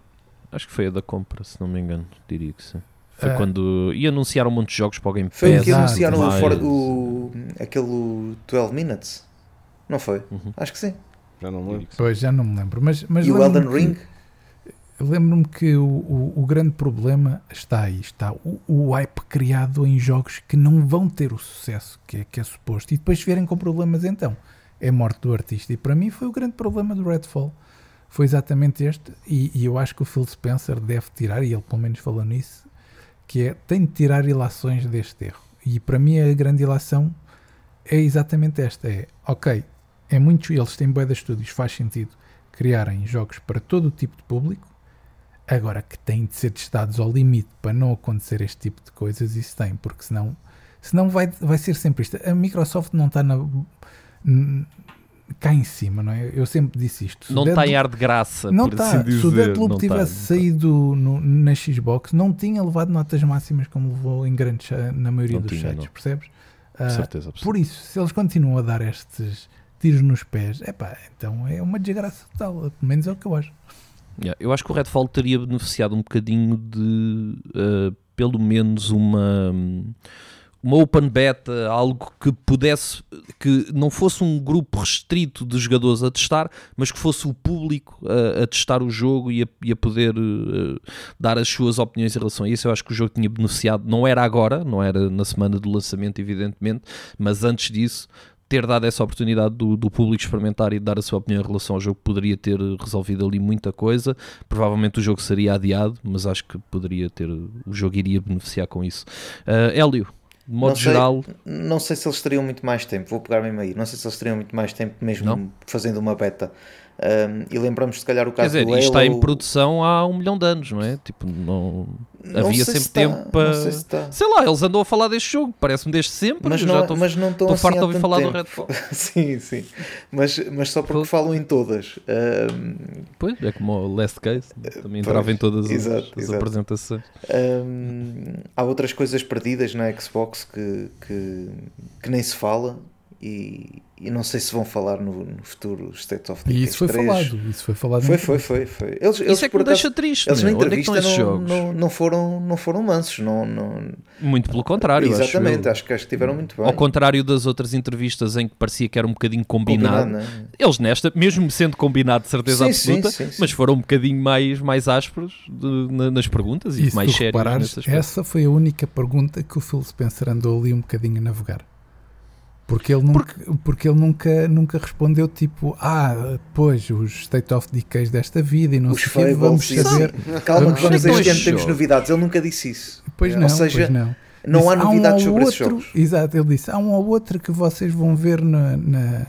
Acho que foi a da compra, se não me engano. Diria que sim. Foi Ah. quando. E anunciaram um monte de jogos para o Game Pass. Foi o que anunciaram o, mais- for, o aquele 12 Minutes? Não foi? Uhum. Acho que sim. Já não me lembro. que. Pois, já não me lembro. Mas, mas e o Elden que- Ring? Lembro-me que o, o, o grande problema está aí, está o, o hype criado em jogos que não vão ter o sucesso que é, que é suposto e depois vierem com problemas então. É morte do artista. E para mim foi o grande problema do Redfall. Foi exatamente este e, e eu acho que o Phil Spencer deve tirar, e ele pelo menos falou nisso, que é, tem de tirar ilações deste erro. E para mim a grande ilação é exatamente esta, é, ok, é muito, eles têm bué de estúdios, faz sentido criarem jogos para todo o tipo de público, Agora que têm de ser testados ao limite para não acontecer este tipo de coisas, isso tem, porque senão, senão vai, vai ser sempre isto. A Microsoft não está na, cá em cima, não é? Eu sempre disse isto. Se Não está em ar de graça, não está. assim dizer. Se o tá, tivesse tá. saído no- na Xbox, não tinha levado notas máximas como levou em grandes, na maioria Não dos tinha, sites, não. percebes? Ah, certeza por isso, se eles continuam a dar estes tiros nos pés, epá, então é uma desgraça total, pelo menos é o que eu acho. Yeah, Eu acho que o Redfall teria beneficiado um bocadinho de uh, pelo menos uma uma open beta, algo que pudesse, que não fosse um grupo restrito de jogadores a testar, mas que fosse o público a, a testar o jogo e a, e a poder uh, dar as suas opiniões em relação a isso. Eu acho que o jogo tinha beneficiado, não era agora, não era na semana do lançamento, evidentemente, mas antes disso ter dado essa oportunidade do, do, público experimentar e dar a sua opinião em relação ao jogo poderia ter resolvido ali muita coisa. Provavelmente o jogo seria adiado, mas acho que poderia ter, o jogo iria beneficiar com isso. Uh, Hélio, de modo não sei, geral. Não sei se eles teriam muito mais tempo, vou pegar mesmo aí. Não sei se eles teriam muito mais tempo, mesmo não? fazendo uma beta. Um, e lembramos se calhar o caso Quer dizer, do Halo... está em produção há um milhão de anos, não é? Tipo, não, não havia sempre se tempo está, para. Sei, se sei, lá, eles andam a falar deste jogo, parece-me desde sempre. Mas não, estou, mas não estão estou assim farto de há ouvir falar do tempo. Redfall. [laughs] sim, sim. Mas, mas só porque falam em todas. Um, Pois, é como o Last Case, também Pois, entrava em todas as, exato, as exato. apresentações. um, há outras coisas perdidas na Xbox que, que, que nem se fala e, e não sei se vão falar no, no futuro State of E Decay isso foi 3. falado. Isso foi falado. Foi, foi, foi, foi. Eles, eles Isso é que por me acaso- deixa triste. Eles na é entrevista não, não, não, foram, não foram mansos. Não, não... Muito pelo contrário, Exatamente, acho, acho, que, acho que estiveram muito bem. Ao contrário das outras entrevistas em que parecia que era um bocadinho combinado, Combinado, é? eles nesta, mesmo sendo combinado de certeza Sim, absoluta, sim, sim. mas foram um bocadinho mais, mais ásperos de- na- nas perguntas e E mais sérios reparares, essa foi a única pergunta que o Phil Spencer andou ali um bocadinho a navegar. Porque ele nunca, porque ele nunca, nunca respondeu tipo, ah, pois, os State of Decays desta vida e não Os sei o quê, vamos Fables, saber. Calma, vamos que vamos este ano temos novidades. Ele nunca disse isso. Pois Ou não, seja, pois não. Não Disse, há um novidades ou sobre esses outro, jogos. Exato, ele disse, há um ou outro que vocês vão ver na, na-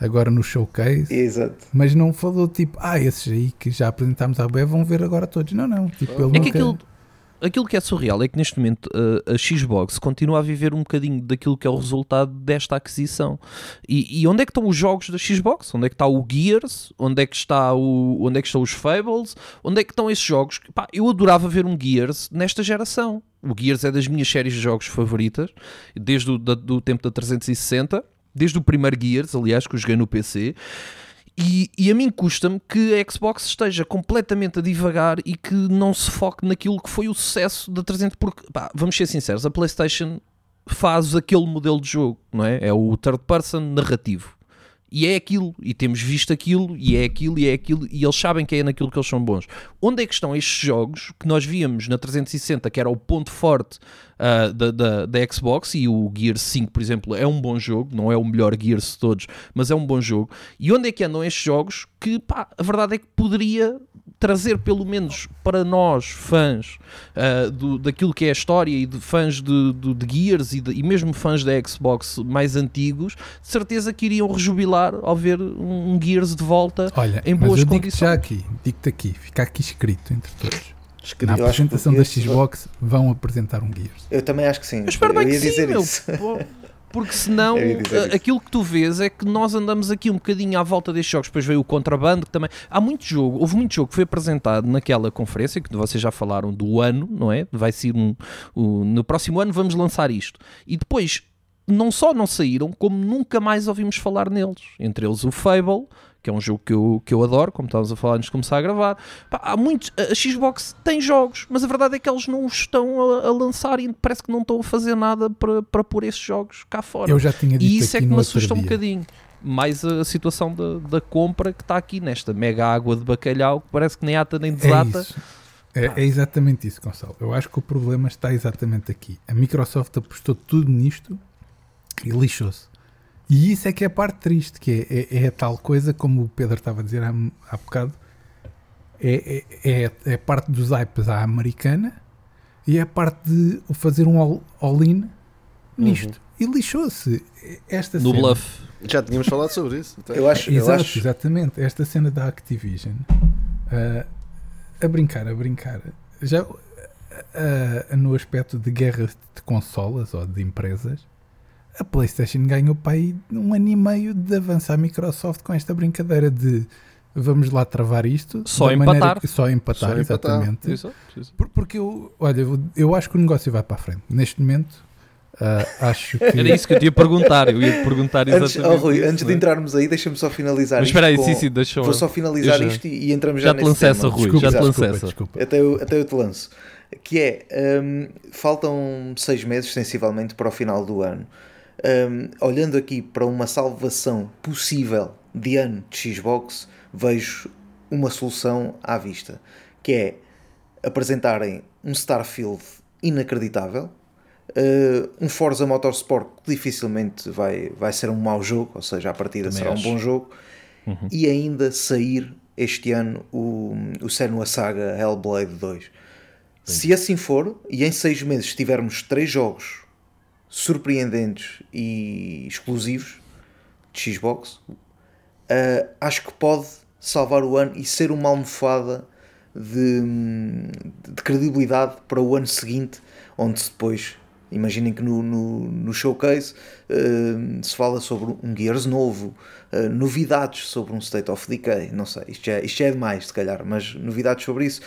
agora no showcase, Exato. mas não falou tipo, ah, esses aí que já apresentámos à web vão ver agora todos. Não, não. Tipo, ele É nunca... que aquilo, aquilo que é surreal é que neste momento uh, a Xbox continua a viver um bocadinho daquilo que é o resultado desta aquisição. E, e onde é que estão os jogos da Xbox? Onde é que está o Gears? Onde é que, está o, onde é que estão os Fables? Onde é que estão esses jogos? Pá, eu adorava ver um Gears nesta geração. O Gears é das minhas séries de jogos favoritas, desde o da- do tempo da 360, desde o primeiro Gears, aliás, que eu joguei no PC. E, e a mim custa-me que a Xbox esteja completamente a divagar e que não se foque naquilo que foi o sucesso da 300. Porque, pá, vamos ser sinceros, a PlayStation faz aquele modelo de jogo, não é? É o third person narrativo. E é aquilo, e temos visto aquilo, e é aquilo, e é aquilo, e eles sabem que é naquilo que eles são bons. Onde é que estão estes jogos que nós víamos na 360, que era o ponto forte ah, da, da, da Xbox, e o Gears 5, por exemplo, é um bom jogo, não é o melhor Gears de todos, mas é um bom jogo. E onde é que andam estes jogos que, pá, a verdade é que poderia trazer pelo menos para nós, fãs ah, do, daquilo que é a história e de fãs de, de, de Gears e, de- e mesmo fãs da Xbox mais antigos, de certeza que iriam rejubilar ao ver um, um Gears de volta Olha, em mas boas eu digo-te condições. já aqui, digo-te aqui, fica aqui escrito entre todos. Escrito. Na Eu acho que apresentação da Xbox vão apresentar um Gears. Eu também acho que sim. Eu espero bem ia que sim, meu. isso. [laughs] Porque senão Eu isso. aquilo que tu vês é que nós andamos aqui um bocadinho à volta destes jogos. Depois veio o contrabando que também. Há muito jogo, houve muito jogo que foi apresentado naquela conferência que vocês já falaram do ano, não é? Vai ser um. o- no próximo ano vamos lançar isto. E depois não só não saíram, como nunca mais ouvimos falar neles. Entre eles o Fable, que é um jogo que eu, que eu adoro, como estávamos a falar antes de começar a gravar. Pá, há muitos. A Xbox tem jogos, mas a verdade é que eles não os estão a, a lançar e parece que não estão a fazer nada para, para pôr esses jogos cá fora. Eu já tinha dito E isso é que me assusta um bocadinho. Mais a, situação da, da compra que está aqui nesta mega água de bacalhau que parece que nem ata nem É desata. isso. É, é exatamente isso, Gonçalo. Eu acho que o problema está exatamente aqui. A Microsoft apostou tudo nisto e lixou-se. E isso é que é a parte triste, que é, é, é a tal coisa, como o Pedro estava a dizer há, há bocado, é, é, é, é a parte dos hypes à americana e é a parte de fazer um all- all-in nisto. E lixou-se. Esta No cena- bluff. Já tínhamos falado sobre isso. até. Eu acho, eu Exato, acho exatamente. Esta cena da Activision ah, a brincar, a brincar. Já ah, no aspecto de guerra de consolas ou de empresas, a PlayStation ganhou para aí um ano e meio de avançar a Microsoft com esta brincadeira de vamos lá travar isto. Só da maneira empatar. que- só empatar, Só empatar. exatamente. Por- Porque eu, olha, eu, eu acho que o negócio vai para a frente. Neste momento, ah, acho que. Era isso que eu te ia perguntar. Eu ia perguntar Antes, exatamente. oh, Rui, isso, antes de é? entrarmos aí, deixa-me só finalizar Mas isto espera aí, com- sim, sim, deixa eu- Vou só finalizar já- isto e, e entramos Já já, te nesse lancei essa, tema. Rui, Desculpa, já te lancei essa. desculpa. Até eu, até eu te lanço. que é, hum, faltam seis meses sensivelmente para o final do ano. Hum, olhando aqui para uma salvação possível de ano de Xbox, vejo uma solução à vista, que é apresentarem um Starfield inacreditável, uh, um Forza Motorsport que dificilmente vai, vai ser um mau jogo, ou seja, a partida Também será acho. um bom jogo, Uhum. e ainda sair este ano o, o Senua Saga Hellblade 2. Se assim for, e em seis meses tivermos três jogos surpreendentes e exclusivos de Xbox, uh, acho que pode salvar o ano e ser uma almofada de, de credibilidade para o ano seguinte, onde depois, imaginem que no, no, no showcase uh, se fala sobre um Gears novo, uh, novidades sobre um State of Decay, não sei, isto já, isto já é demais se calhar, mas novidades sobre isso.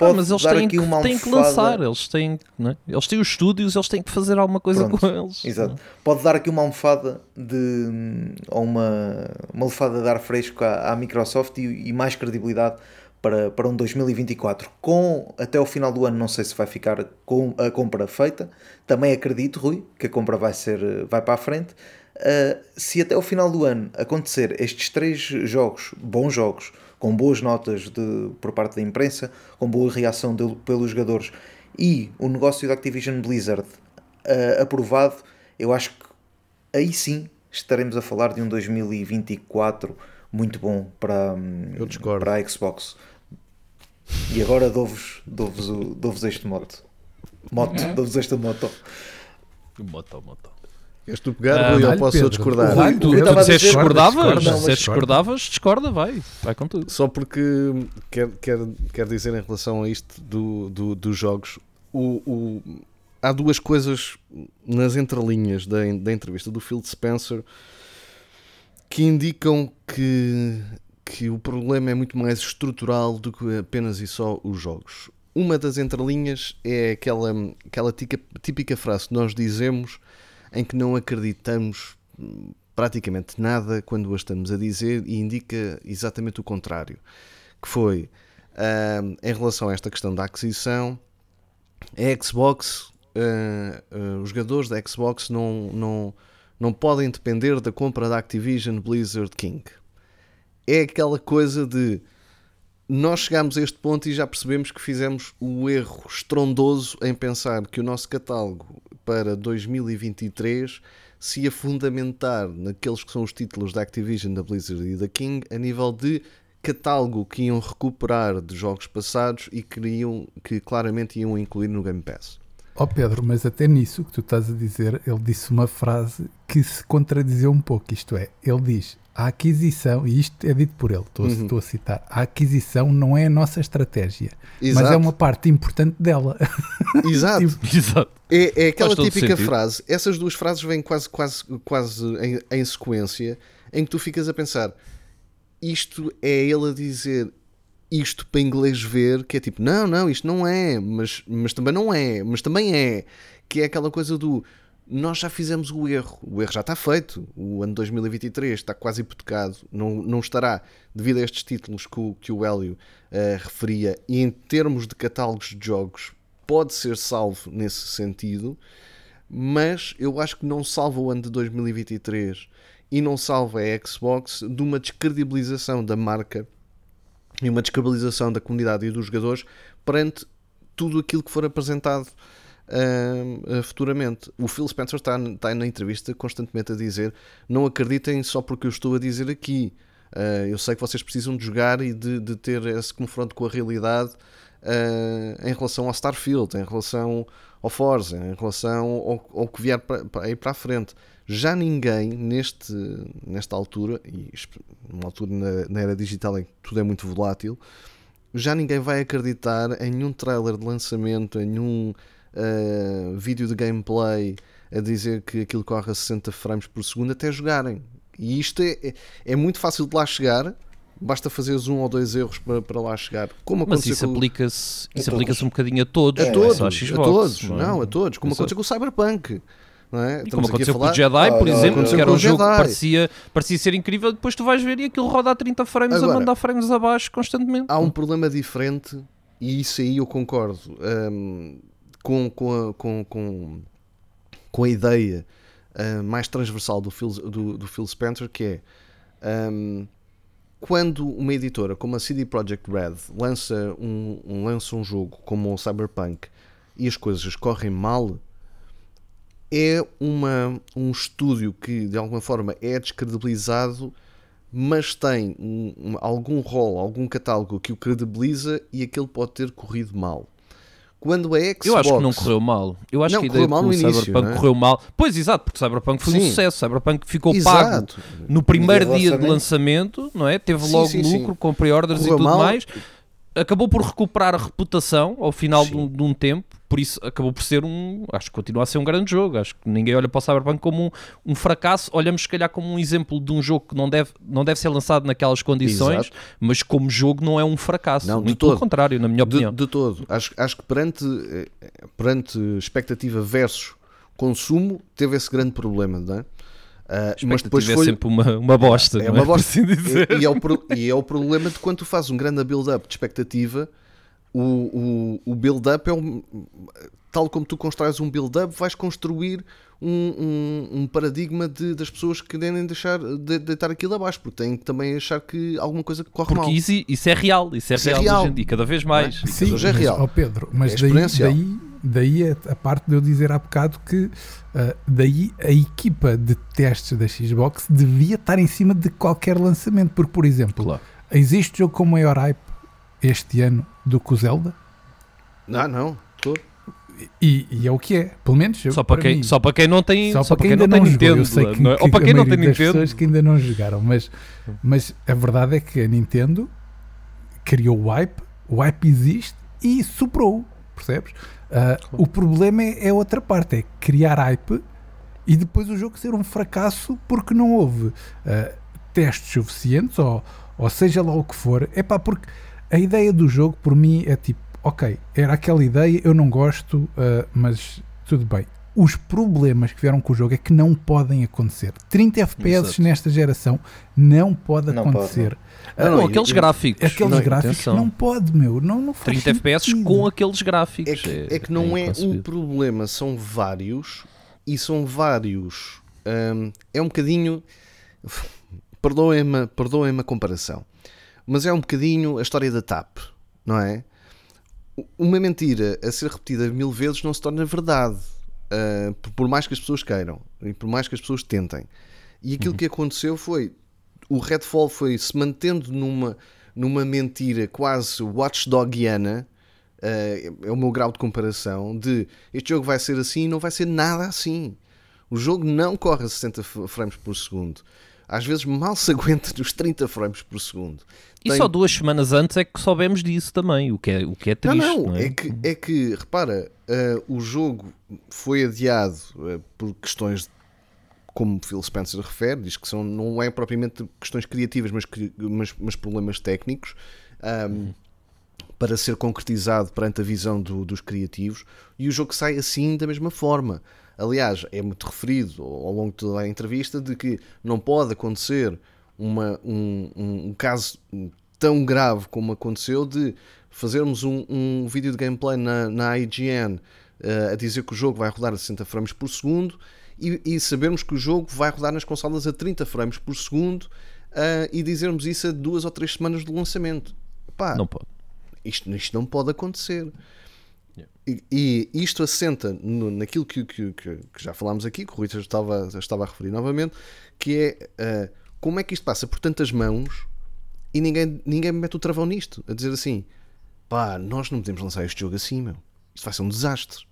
Ah, Pode mas eles dar têm, aqui que, uma têm que almofada- lançar, eles têm, é? eles têm os estúdios, eles têm que fazer alguma coisa Pronto, com eles. Exato. Pode dar aqui uma almofada de. ou uma, uma almofada de ar fresco à, à Microsoft e, e mais credibilidade para, para um 2024. Com até o final do ano, não sei se vai ficar com a compra feita. Também acredito, Rui, que a compra vai, ser, vai para a frente. Uh, se até o final do ano acontecer estes três jogos, bons jogos, com boas notas de, por parte da imprensa, com boa reação de- pelos jogadores e o negócio da Activision Blizzard uh, aprovado, eu acho que aí sim estaremos a falar de um 2024 muito bom para, hum, Eu discordo. para a Xbox. E agora dou-vos dou dou este moto. Moto, dou-vos esta moto. Moto, moto. Queres tu pegar, Ah, Rui, dá-lhe, posso eu Pedro. discordar? Rui, Tu, eu tu disseste discordavas, discorda, não, mas disseste discorda. discordavas, discorda, vai, vai com tudo. Só porque quer, quer, quer dizer em relação a isto do, do- dos jogos, o, o- há duas coisas nas entrelinhas da, da entrevista do Phil Spencer que indicam que, que o problema é muito mais estrutural do que apenas e só os jogos. Uma das entrelinhas é aquela, aquela tica- típica frase que nós dizemos em que não acreditamos praticamente nada quando a estamos a dizer e indica exatamente o contrário. Que foi, ahm, em relação a esta questão da aquisição, a Xbox, ah, ah, os jogadores da Xbox não, não, não podem depender da compra da Activision Blizzard King. É aquela coisa de nós chegámos a este ponto e já percebemos que fizemos o erro estrondoso em pensar que o nosso catálogo para 2023 se ia fundamentar naqueles que são os títulos da Activision, da Blizzard e da King a nível de catálogo que iam recuperar de jogos passados e que, iriam, que claramente iam incluir no Game Pass. Ó Pedro, mas até nisso que tu estás a dizer, ele disse uma frase que se contradizeu um pouco. Isto é, ele diz: a aquisição, e isto é dito por ele, estou, a- Uhum. estou a citar, a aquisição não é a nossa estratégia, mas Exato. é uma parte importante dela. Exato. [laughs] Exato. É, é aquela típica sentido. frase. Essas duas frases vêm quase, quase, quase em, em sequência, em que tu ficas a pensar: isto é ele a dizer isto para inglês ver, que é tipo, não, não, isto não é, mas, mas também não é, mas também é. Que é aquela coisa do nós já fizemos o erro, o erro já está feito, o ano 2023 está quase hipotecado, não, não estará devido a estes títulos que o, que o Hélio eh, referia, e em termos de catálogos de jogos, pode ser salvo nesse sentido, mas eu acho que não salva o ano de 2023 e não salva a Xbox de uma descredibilização da marca e uma descredibilização da comunidade e dos jogadores perante tudo aquilo que for apresentado ah, futuramente. O Phil Spencer está, está na entrevista constantemente a dizer: não acreditem só porque eu estou a dizer aqui. Ah, eu sei que vocês precisam de jogar e de, de ter esse confronto com a realidade ah, em relação ao Starfield, em relação ao Forza, em relação ao, ao que vier para, aí para a frente. Já ninguém neste, nesta altura, e numa altura na, na era digital em que tudo é muito volátil, já ninguém vai acreditar em nenhum trailer de lançamento, em nenhum ah, vídeo de gameplay a dizer que aquilo corre a 60 frames por segundo até jogarem. E isto é, é, é muito fácil de lá chegar, basta fazeres um ou dois erros para, para lá chegar. Como Mas isso com aplica-se A isso todos. aplica-se um bocadinho a todos, a é todos, só à a Xbox, todos, não é? não, a todos, como Exato. aconteceu com o Cyberpunk. Não é? Como aconteceu com o Jedi, por Ah, exemplo, que era um jogo que Jedi. parecia, parecia ser incrível, depois tu vais ver e aquilo roda a 30 frames Agora- a mandar frames abaixo constantemente. há um problema diferente e isso aí eu concordo hum, com, com, a, com, com, com a ideia uh, mais transversal do Phil, do, do Phil Spencer, que é hum, quando uma editora como a CD Projekt Red lança um, um- lança um jogo como o Cyberpunk e as coisas correm mal, é uma, um estúdio que de alguma forma é descredibilizado, mas tem um- um- algum rol, algum catálogo que o credibiliza e aquele pode ter corrido mal. Quando a Xbox. Eu acho que não correu mal. Eu acho Não, que a ideia correu mal no início, Cyberpunk é? correu mal. Pois, exato, porque o Cyberpunk foi um Sim. sucesso. O Cyberpunk ficou pago Exato. no primeiro dia de lançamento. não é? Teve Sim, logo sim, lucro com pre-orders e tudo mal. mais. Acabou por recuperar a reputação ao final de um, de um tempo, por isso acabou por ser um. Acho que continua a ser um grande jogo. Acho que ninguém olha para o Cyberpunk como um, um fracasso. Olhamos, se calhar, como um exemplo de um jogo que não deve, não deve ser lançado naquelas condições, Exato. mas como jogo não é um fracasso. Não, de Muito pelo contrário, na minha De, opinião. de todo. Acho, acho que perante, eh, perante expectativa versus consumo, teve esse grande problema, não é? Ah, mas depois é foi. sempre uma, uma bosta, É não uma Por bosta. assim [laughs] dizer. E, e é o, pro- e é o problema de quando tu fazes um grande build-up de expectativa, o, o, o build-up é um. Tal como tu constróis um build-up, vais construir um, um, um paradigma de, das pessoas que querem deixar de, deitar aquilo abaixo, porque têm que também achar que alguma coisa corre Porque mal. isso, isso é real, isso é Isso é real, real. hoje em dia, cada vez mais. É? Sim, hoje é mas, real. ó Pedro, mas É daí, daí, daí é a parte de eu dizer há bocado que ah, daí a equipa de testes da Xbox devia estar em cima de qualquer lançamento, porque, por exemplo, Claro. existe jogo com maior hype este ano do que o Zelda? Não, não. Tô. E, e é o que é, pelo menos eu- Só para, quem, mim. só para quem não tem, Só, só para quem não tem não Nintendo. que, não é? que Ou para quem não tem Nintendo. pessoas que ainda não jogaram, mas, mas a verdade é que a Nintendo criou o hype, o hype existe e superou, percebes? Ah, O problema é, é outra parte, é criar hype e depois o jogo ser um fracasso porque não houve ah, testes suficientes ou, ou seja lá o que for. É pá, porque a ideia do jogo por mim é tipo, ok, era aquela ideia, eu não gosto, ah, mas tudo bem. Os problemas que vieram com o jogo é que não podem acontecer. 30 FPS Exato. nesta geração não pode Não pode, acontecer. Ah, Não, com e- aqueles e- gráficos. Aqueles Não, gráficos atenção. não pode, meu. Não, não faz 30 FPS com aqueles É gráficos. que, é que não é, um inconcebível. problema, são vários e são vários. hum, é um bocadinho. [laughs] Perdoem-me perdoem a comparação, mas é um bocadinho a história da TAP, não é? Uma mentira a ser repetida mil vezes não se torna verdade, ah, por- mais que as pessoas queiram e por mais que as pessoas tentem. E aquilo que aconteceu foi o Redfall foi se mantendo numa, numa mentira quase watchdogiana. eh, é o meu grau de comparação de este jogo vai ser assim e não vai ser nada assim. O jogo não corre a 60 f- frames por segundo. Às vezes mal se aguenta nos 30 frames por segundo. E Tem- só duas semanas antes é que soubemos disso também, o que é, o que é Não, triste. não, Não, é? que, é que repara, eh, o jogo foi adiado eh, por questões como Phil Spencer refere, diz que são, não é propriamente questões criativas, mas, mas, mas problemas técnicos, ahm, para ser concretizado perante a visão do- dos criativos, e o jogo sai assim da mesma forma. Aliás, é muito referido ao longo de toda a entrevista de que não pode acontecer uma- um, um- caso tão grave como aconteceu de fazermos um, um vídeo de gameplay na, na IGN eh, a dizer que o jogo vai rodar a 60 frames por segundo e, e sabermos que o jogo vai rodar nas consolas a 30 frames por segundo eh, e dizermos isso a duas ou três semanas do lançamento. Pá, não pode. isto, isto não pode acontecer. E, e isto assenta no- naquilo que, que- que- que já falámos aqui, que o Rui estava, estava a referir novamente, que é ah, como é que isto passa por tantas mãos e ninguém, ninguém mete o travão nisto, a dizer assim, pá, nós não podemos lançar este jogo assim, meu. Isto vai ser um desastre.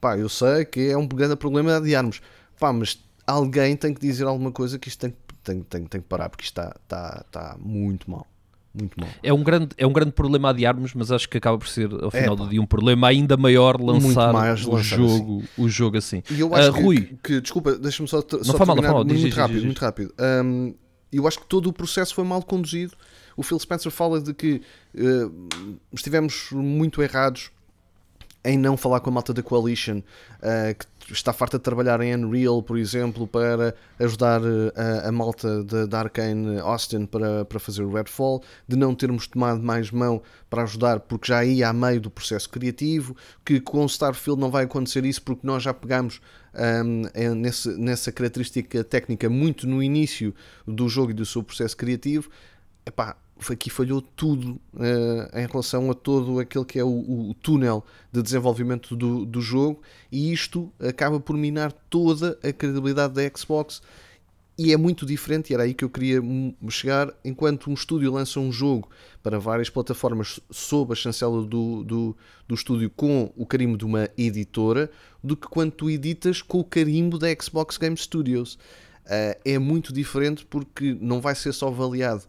Pá, eu sei que é um grande problema de adiarmos. Pá, mas alguém tem que dizer alguma coisa que isto tem, tem, tem, tem que parar, porque isto está, está, está muito mal. Muito mal. É um, grande, é um grande problema adiarmos, mas acho que acaba por ser, ao final pá. do dia, um problema ainda maior lançar mais o, lançar jogo, o jogo assim. E eu acho Ah, que, Rui. que- que- desculpa, deixa-me só, só não terminar faz mal, diz, muito diz, rápido, diz, muito rápido. Um, eu acho que todo o processo foi mal conduzido. O Phil Spencer fala de que uh, estivemos muito errados em não falar com a malta da Coalition, uh, que está farta de trabalhar em Unreal, por exemplo, para ajudar uh, a, a, malta da Arkane Austin para, para fazer o Redfall, de não termos tomado mais mão para ajudar, porque já ia a meio do processo criativo, que com Starfield não vai acontecer isso, porque nós já pegamos um, é nesse, nessa característica técnica muito no início do jogo e do seu processo criativo. Epá, aqui falhou tudo uh, em relação a todo aquele que é o, o túnel de desenvolvimento do, do, jogo e isto acaba por minar toda a credibilidade da Xbox e é muito diferente, e era aí que eu queria chegar, enquanto um estúdio lança um jogo para várias plataformas sob a chancela do, do, do estúdio com o carimbo de uma editora, do que quando tu editas com o carimbo da Xbox Game Studios. Uh, é muito diferente porque não vai ser só avaliado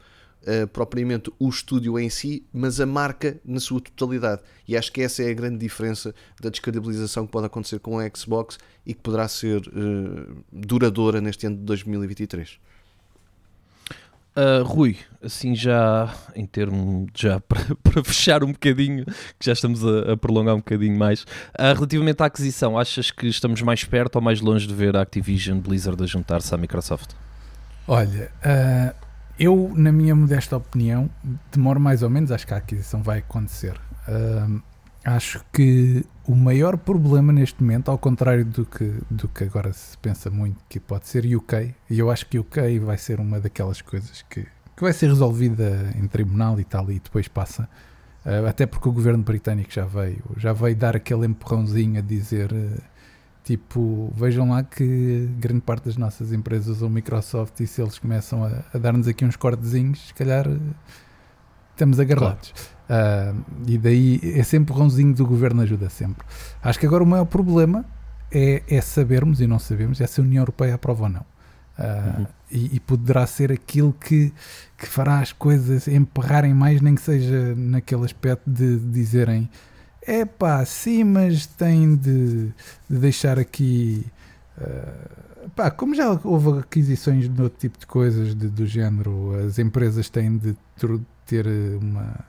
uh, propriamente o estúdio em si, mas a marca na sua totalidade. E acho que essa é a grande diferença da descredibilização que pode acontecer com a Xbox e que poderá ser uh, duradoura neste ano de 2023. Uh, Rui, assim já em termos já [laughs] para, para, fechar um bocadinho, que já estamos a, a prolongar um bocadinho mais, uh, relativamente à aquisição, achas que estamos mais perto ou mais longe de ver a Activision Blizzard a juntar-se à Microsoft? Olha, uh, eu, na minha modesta opinião, demoro mais ou menos, acho que a aquisição vai acontecer. Acho que o maior problema neste momento, ao contrário do que, do que agora se pensa muito, que pode ser UK, e eu acho que UK vai ser uma daquelas coisas que, que vai ser resolvida em tribunal e tal, e depois passa. Uh, até porque o governo britânico já veio, já veio dar aquele empurrãozinho a dizer. Uh, Tipo, vejam lá que grande parte das nossas empresas usam Microsoft e se eles começam a, a dar-nos aqui uns cortezinhos, se calhar estamos agarrados. Claro. Uh, e daí é sempre o rãozinho do governo ajuda sempre. Acho que agora o maior problema é, é sabermos e não sabemos é se a União Europeia aprova ou não. Uh, uhum. e, e, poderá ser aquilo que, que fará as coisas emperrarem mais, nem que seja naquele aspecto de, de dizerem é pá, sim, mas tem de, de deixar aqui. Uh, pá, como já houve aquisições de outro tipo de coisas de, do género, as empresas têm de ter uma.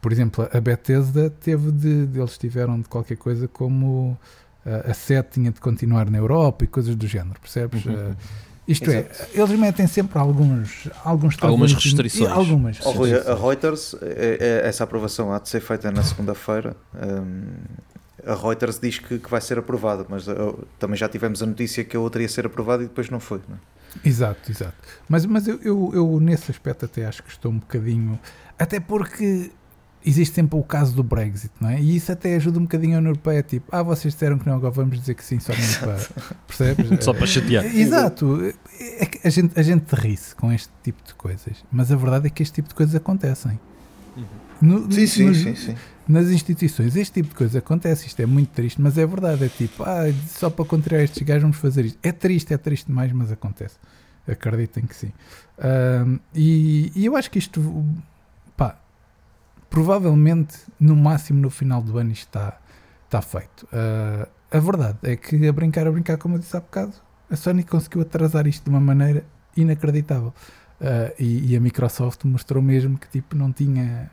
Por exemplo, a Bethesda teve de. de eles tiveram de qualquer coisa como. Uh, a SET tinha de continuar na Europa e coisas do género, percebes? Uhum. Isto é, Exato. é, eles metem sempre alguns, alguns algumas restrições. Algumas oh, Rui, a Reuters, é, é, essa aprovação há de ser feita na segunda-feira. Um, a Reuters diz que, que, vai ser aprovada, mas uh, também já tivemos a notícia que a outra ia ser aprovada e depois não foi. Não é? Exato, exato. Mas, mas eu, eu, eu, nesse aspecto até acho que estou um bocadinho. Até porque existe sempre o caso do Brexit, não é? E isso até ajuda um bocadinho a União Europeia, tipo, ah, vocês disseram que não, agora vamos dizer que sim, só para. Percebes? só para chatear. É, exato. É que a gente, a gente ri-se com este tipo de coisas, mas a verdade é que este tipo de coisas acontecem. Uhum. No, sim, sim, sim, sim, Nas instituições, este tipo de coisa acontece. Isto é muito triste, mas é verdade. É tipo, ah, só para contrariar estes gajos vamos fazer isto. É triste, é triste demais, mas acontece. Acreditem que sim. Um, e, e eu acho que isto provavelmente no máximo no final do ano isto está, está feito. Uh, a verdade é que a brincar, a brincar, como eu disse há bocado, a Sony conseguiu atrasar isto de uma maneira inacreditável. Uh, e, e, a Microsoft mostrou mesmo que tipo não tinha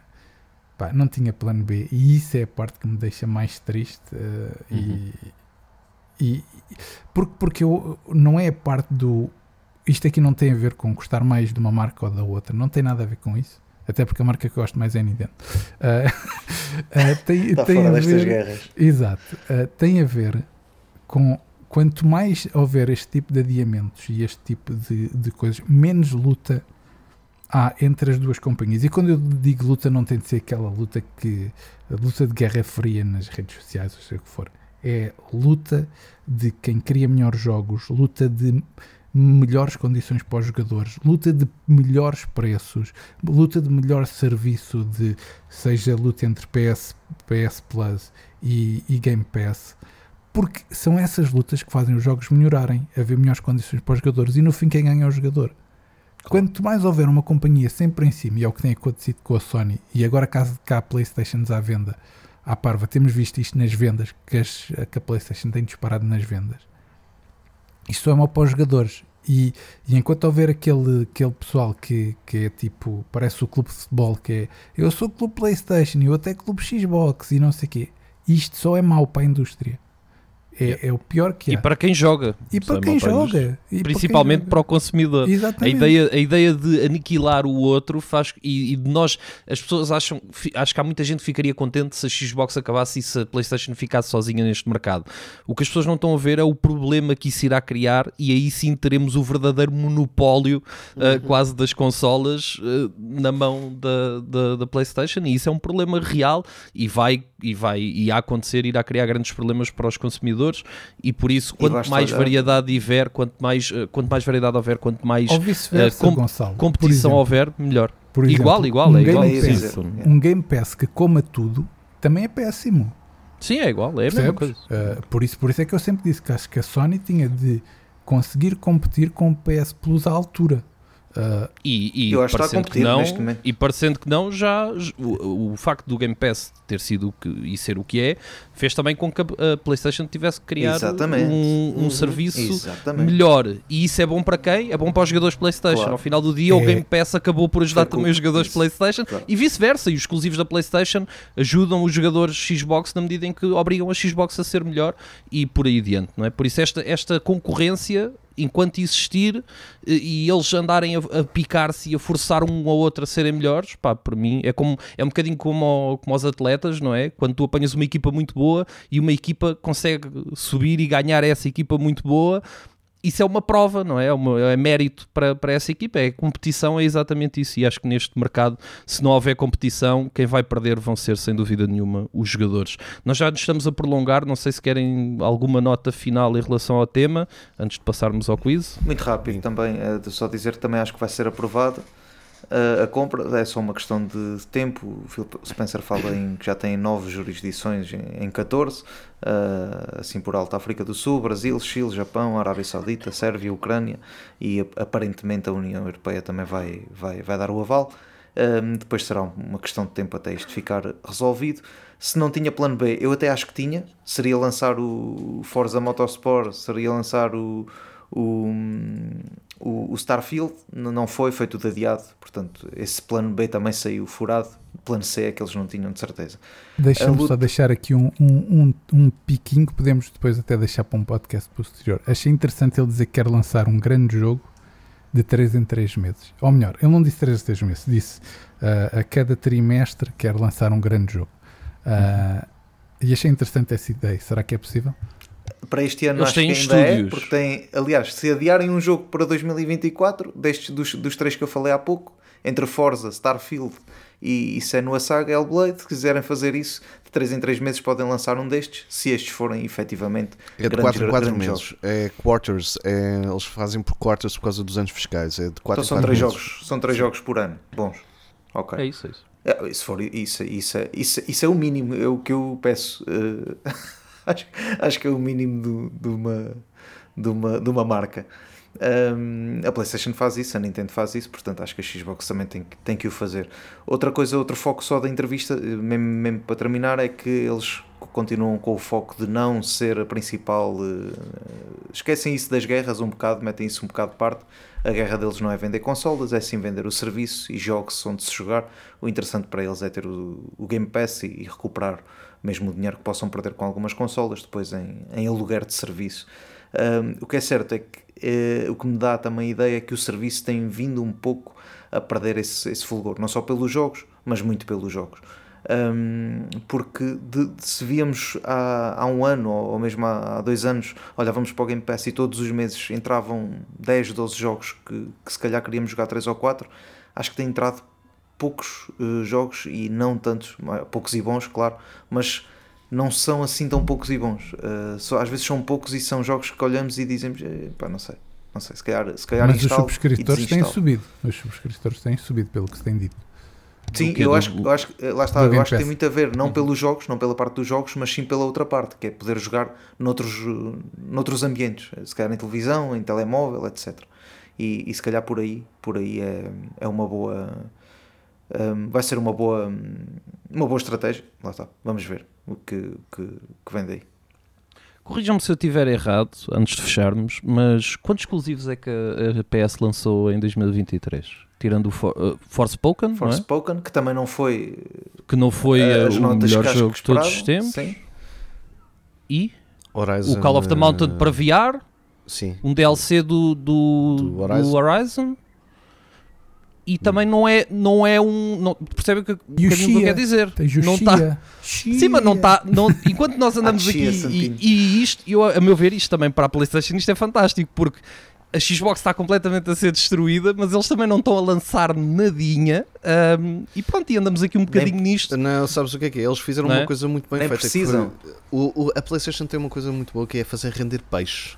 pá, não tinha plano B e isso é a parte que me deixa mais triste uh, uhum. e, e, porque, porque eu, não é a parte do isto aqui não tem a ver com gostar mais de uma marca ou da outra, não tem nada a ver com isso até porque a marca que eu gosto mais é a Nintendo. Uh, [laughs] tem, Está tem a ver, guerras. Exato. Uh, tem a ver com quanto mais houver este tipo de adiamentos e este tipo de, de coisas, menos luta há entre as duas companhias. E quando eu digo luta, não tem de ser aquela luta que. a luta de guerra fria nas redes sociais, ou seja o que for. É luta de quem cria melhores jogos, luta de melhores condições para os jogadores, luta de melhores preços, luta de melhor serviço, de seja luta entre PS, PS Plus e, e Game Pass, porque são essas lutas que fazem os jogos melhorarem, haver melhores condições para os jogadores e no fim quem ganha é o jogador. Quanto mais houver uma companhia sempre em cima, e é o que tem acontecido com a Sony, e agora caso cá a Playstations à venda, à parva, temos visto isto nas vendas, que, as, que a Playstation tem disparado nas vendas isto é mau para os jogadores. E, e, enquanto houver aquele, aquele pessoal que, que é tipo, parece o clube de futebol, que é eu sou clube Playstation eu até clube Xbox e não sei o quê, isto só é mau para a indústria. É, é o pior que há. E para quem joga. E para é quem para a joga. E para Principalmente quem para o consumidor. A Exatamente. ideia, a ideia de aniquilar o outro faz e, e de nós, as pessoas acham, acho que há muita gente que ficaria contente se a Xbox acabasse e se a PlayStation ficasse sozinha neste mercado. O que as pessoas não estão a ver é o problema que isso irá criar e aí sim teremos o verdadeiro monopólio uh, quase das consolas uh, na mão da, da, da PlayStation e isso é um problema real e vai e vai e a acontecer irá criar grandes problemas para os consumidores e por isso quanto mais olhar- variedade tiver, quanto mais, uh, quanto mais variedade houver, quanto mais com- Gonçalo. competição houver, melhor. por igual, exemplo, igual, um é igual. Game Pass, um Game Pass que coma tudo também é péssimo. Sim, é igual, é a mesma coisa. Uh, por, isso, por isso é que eu sempre disse que acho que a Sony tinha de conseguir competir com o PS Plus à altura. Uh, E, e Eu acho que está a parecendo que não, e parecendo que não, já o, o facto do Game Pass ter sido o que, e ser o que é, fez também com que a, a PlayStation tivesse que criar Exatamente. um, um Uhum. serviço Exatamente. melhor. E isso é bom para quem? É bom para os jogadores PlayStation. Claro. Ao final do dia, o É. Game Pass acabou por ajudar também os jogadores isso. PlayStation Claro. e vice-versa. E os exclusivos da PlayStation ajudam os jogadores Xbox na medida em que obrigam a Xbox a ser melhor e por aí adiante, não é? Por isso, esta, esta concorrência, enquanto existir e, e eles andarem a, a picar-se e a forçar um ao outro a serem melhores, pá, para mim é como é um bocadinho como, ao- como aos atletas, não é? Quando tu apanhas uma equipa muito boa e uma equipa consegue subir e ganhar essa equipa muito boa. Isso é uma prova, não é? É, uma- é mérito para, para essa equipa, é competição, é exatamente isso. E acho que neste mercado, se não houver competição, quem vai perder vão ser, sem dúvida nenhuma, os jogadores. Nós já nos estamos a prolongar, não sei se querem alguma nota final em relação ao tema, antes de passarmos ao quiz. Muito rápido também, de só dizer que também acho que vai ser aprovada uh, a compra, é só uma questão de tempo. O Spencer fala em que já tem nove jurisdições em, em 14, uh, assim por alto: África do Sul, Brasil, Chile, Japão, Arábia Saudita, Sérvia, Ucrânia e ap- aparentemente a União Europeia também vai, vai, vai dar o aval. Um, depois será uma questão de tempo até isto ficar resolvido. Se não tinha plano B, eu até acho que tinha. Seria lançar o Forza Motorsport, seria lançar o, o, o, o Starfield. Não foi, foi tudo adiado. Portanto, esse plano B também saiu furado. Plano C é que eles não tinham de certeza. Deixa-me luta- só deixar aqui um, um, um, um piquinho que podemos depois até deixar para um podcast posterior. Achei interessante ele dizer que quer lançar um grande jogo de 3 em 3 meses. Ou melhor, ele não disse 3 em 3 meses, disse ah, a cada trimestre quer lançar um grande jogo. Ah, E achei interessante essa ideia. Será que é possível? Para este ano Eles acho que ainda é, porque tem, aliás, se adiarem um jogo para 2024, destes dos, dos três que eu falei há pouco, entre Forza, Starfield e, e Senua Saga, Hellblade, se quiserem fazer isso, de 3 em 3 meses podem lançar um destes, se estes forem efetivamente É de grandes- 4 em 4 grandes meses. jogos. É quarters. É, eles fazem por quarters por causa dos anos fiscais. É de 4 Então são 4 três meses. jogos, são três jogos por ano. Bons. Ok. É isso, é isso. É, se for isso, isso, é- isso, isso é o mínimo, é o que eu peço. eh, [laughs] [laughs] acho, acho que é o mínimo do- de, uma, de, uma, de uma marca. Um, a PlayStation faz isso, a Nintendo faz isso, portanto acho que a Xbox também tem, tem que o fazer. Outra coisa, outro foco só da entrevista, eh, mesmo, mesmo para terminar, é que eles continuam com o foco de não ser a principal. eh, esquecem isso das guerras um bocado, metem isso um bocado de parte. A guerra deles não é vender consolas, é sim vender o serviço e jogos onde se jogar. O interessante para eles é ter o, o Game Pass e, e recuperar mesmo o dinheiro que possam perder com algumas consolas depois em, em aluguer de serviço. Um, o que é certo é que eh, o que me dá também a ideia é que o serviço tem vindo um pouco a perder esse, esse fulgor, não só pelos jogos, mas muito pelos jogos. Um, porque de, de- se víamos há, há um ano ou, ou mesmo há, há dois anos, olhávamos para o Game Pass e todos os meses entravam 10, 12 jogos que, que se calhar queríamos jogar 3 ou 4, acho que tem entrado poucos eh, jogos e não tantos, poucos e bons, claro, mas não são assim tão poucos e bons. Eh, só, às vezes são poucos e são jogos que olhamos e dizemos, eh, pá, não sei, não sei, se calhar, se calhar Mas os subscritores têm subido. Os subscritores têm subido, pelo que se tem dito. Sim, quê? eu Do- acho, eu acho que lá está, eu acho que tem muito a ver, não Uhum. pelos jogos, não pela parte dos jogos, mas sim pela outra parte, que é poder jogar noutros, noutros ambientes, se calhar em televisão, em telemóvel, etc. E, e se calhar por aí, por aí é, é uma boa hum, vai ser uma boa uma boa estratégia, lá está, vamos ver o que, que, que vem daí. Corrijam-me se eu estiver errado, antes de fecharmos, mas quantos exclusivos é que a a PS lançou em 2023? Tirando o For, uh, Forspoken, não é? Forspoken, que também não foi que não foi eh, uh, as o melhor jogo de todos os tempos. sim. e Horizon, o Call of the eh, Mountain para VR, Sim. um DLC do, do, Do do Horizon. E também não é, não é um. Não, percebe o que, um que eu Chia? quero dizer? Tens o não tá, Chia. Sim, mas não está. Não, enquanto nós [laughs] andamos Ah, aqui chia, e, e isto, eu, a meu ver, isto também para a PlayStation, isto é fantástico porque a Xbox está completamente a ser destruída, mas eles também não estão a lançar nadinha. ahm, e pronto, e andamos aqui um bocadinho nisto. Não, sabes o que é que é? Eles fizeram Não é? uma coisa muito bem Nem feita. que precisam. foi- o, o- a PlayStation tem uma coisa muito boa que é fazer render peixe.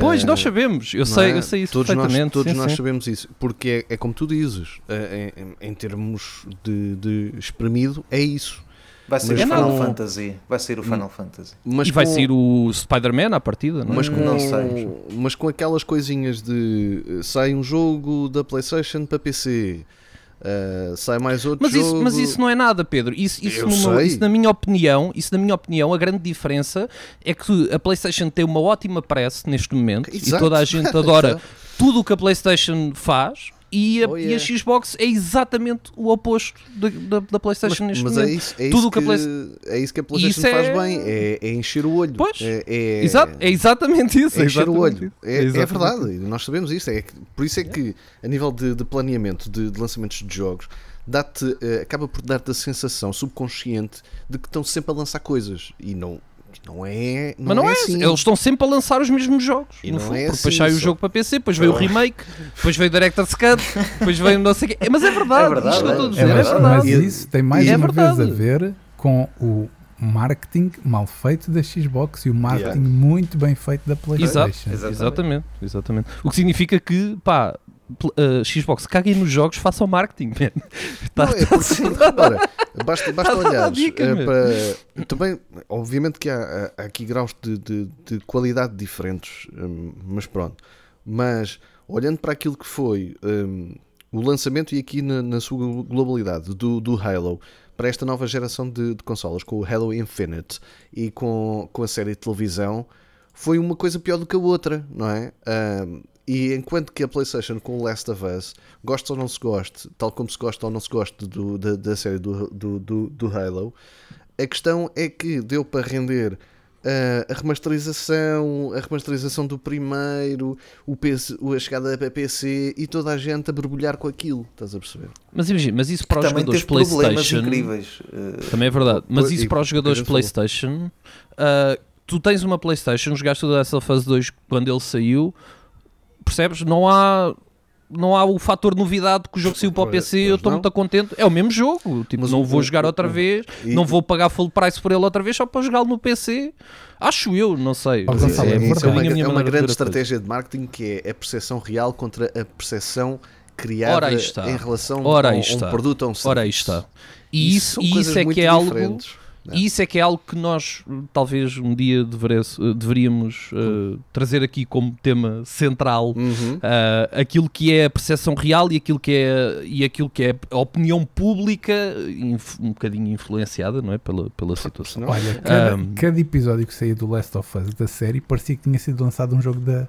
Pois, Eh, nós sabemos, eu não sei, é? eu sei isso todos nós, perfeitamente. todos sim, nós sim. sabemos isso, porque é, é como tu dizes, eh, em, em termos de, de espremido, é isso. Vai ser Mas o Final com- Fantasy. Vai ser o Final Fantasy. Mas E vai com- sair o Spider-Man à partida, não é? mas com, Não sei. mas com aquelas coisinhas de eh, sai um jogo da PlayStation para PC, eh, sai mais outro Mas isso, jogo. mas isso não é nada, Pedro. Isso, isso, sei. isso, na minha opinião, isso na minha opinião, a grande diferença é que a PlayStation tem uma ótima press neste momento e Exato. toda a gente adora [laughs] tudo o que a PlayStation faz. E a, Oh, e yeah. a Xbox é exatamente o oposto da, da, da PlayStation mas, neste mas é momento. isso, é Tudo isso o que Play- é isso que a PlayStation Isso é- faz bem, é, é encher o olho. Pois. é, é, Exato, é exatamente isso. é É encher o olho. É, é verdade, e nós sabemos isso. É por isso é que, a nível de, de planeamento de, de lançamentos de jogos, dá-te, eh, acaba por dar-te a sensação subconsciente de que estão sempre a lançar coisas. E não, não é. Não Mas não é, assim. eles estão sempre a lançar os mesmos jogos. E no não fundo, é porque depois assim sai o jogo para PC, depois veio o remake, depois veio o Director's Cut, depois veio não sei o quê. Mas é verdade, É verdade, isto que eu estou a é. dizer, É, é, mas, verdade. mas isso tem mais É uma verdade. vez a ver com o marketing mal feito da Xbox e o marketing Yeah. muito bem feito da Exato, PlayStation. Exatamente. exatamente, exatamente. O que significa que, pá, uh, Xbox, caguem nos jogos, façam marketing, man. Tá- Não, é porque, repara, basta, basta Tá eh, meu. para. Também, obviamente que há, há aqui graus de, de- de qualidade diferentes, hum, mas pronto. Mas olhando para aquilo que foi hum, o lançamento e aqui na, na sua globalidade do, do Halo para esta nova geração de, de consolas, com o Halo Infinite e com, com a série de televisão, foi uma coisa pior do que a outra, não é? Hum, e enquanto que a PlayStation com o Last of Us, goste ou não se goste, tal como se gosta ou não se goste do- da, da série do, do, do, do Halo, a questão é que deu para render ah, a remasterização, a remasterização do primeiro, o PC, a chegada da PC e toda a gente a borbulhar com aquilo, estás a perceber? Mas imagina, mas isso para os Também jogadores PlayStation. incríveis. eh, Também é verdade. Mas isso e- para os jogadores. PlayStation, ah, tu tens uma PlayStation, jogaste o The Last of Us 2 quando ele saiu, percebes? Não há. Não há o fator novidade que o jogo saiu para o Pois- PC, eu pois estou não. muito contente. É o mesmo jogo, tipo, Mas não o- vou jogar outra o- vez, e- não vou pagar full price por ele outra vez só para jogá-lo no PC. Acho eu, não sei. Mas isso é é, isso é uma, a é uma grande a estratégia de marketing que é a percepção real contra a percepção criada Ora aí está. em relação Ora a um, produto ou um serviço. Ora, aí está. E isso, são e isso é que é algo. Não. E isso é que é algo que nós talvez um dia deveríamos eh, trazer aqui como tema central Uhum. ah, aquilo que é a percepção real e aquilo que é, e aquilo que é a opinião pública inf- um bocadinho influenciada não é? pela, pela situação. Olha, cada, Um, cada episódio que saía do Last of Us da série parecia que tinha sido lançado um jogo da,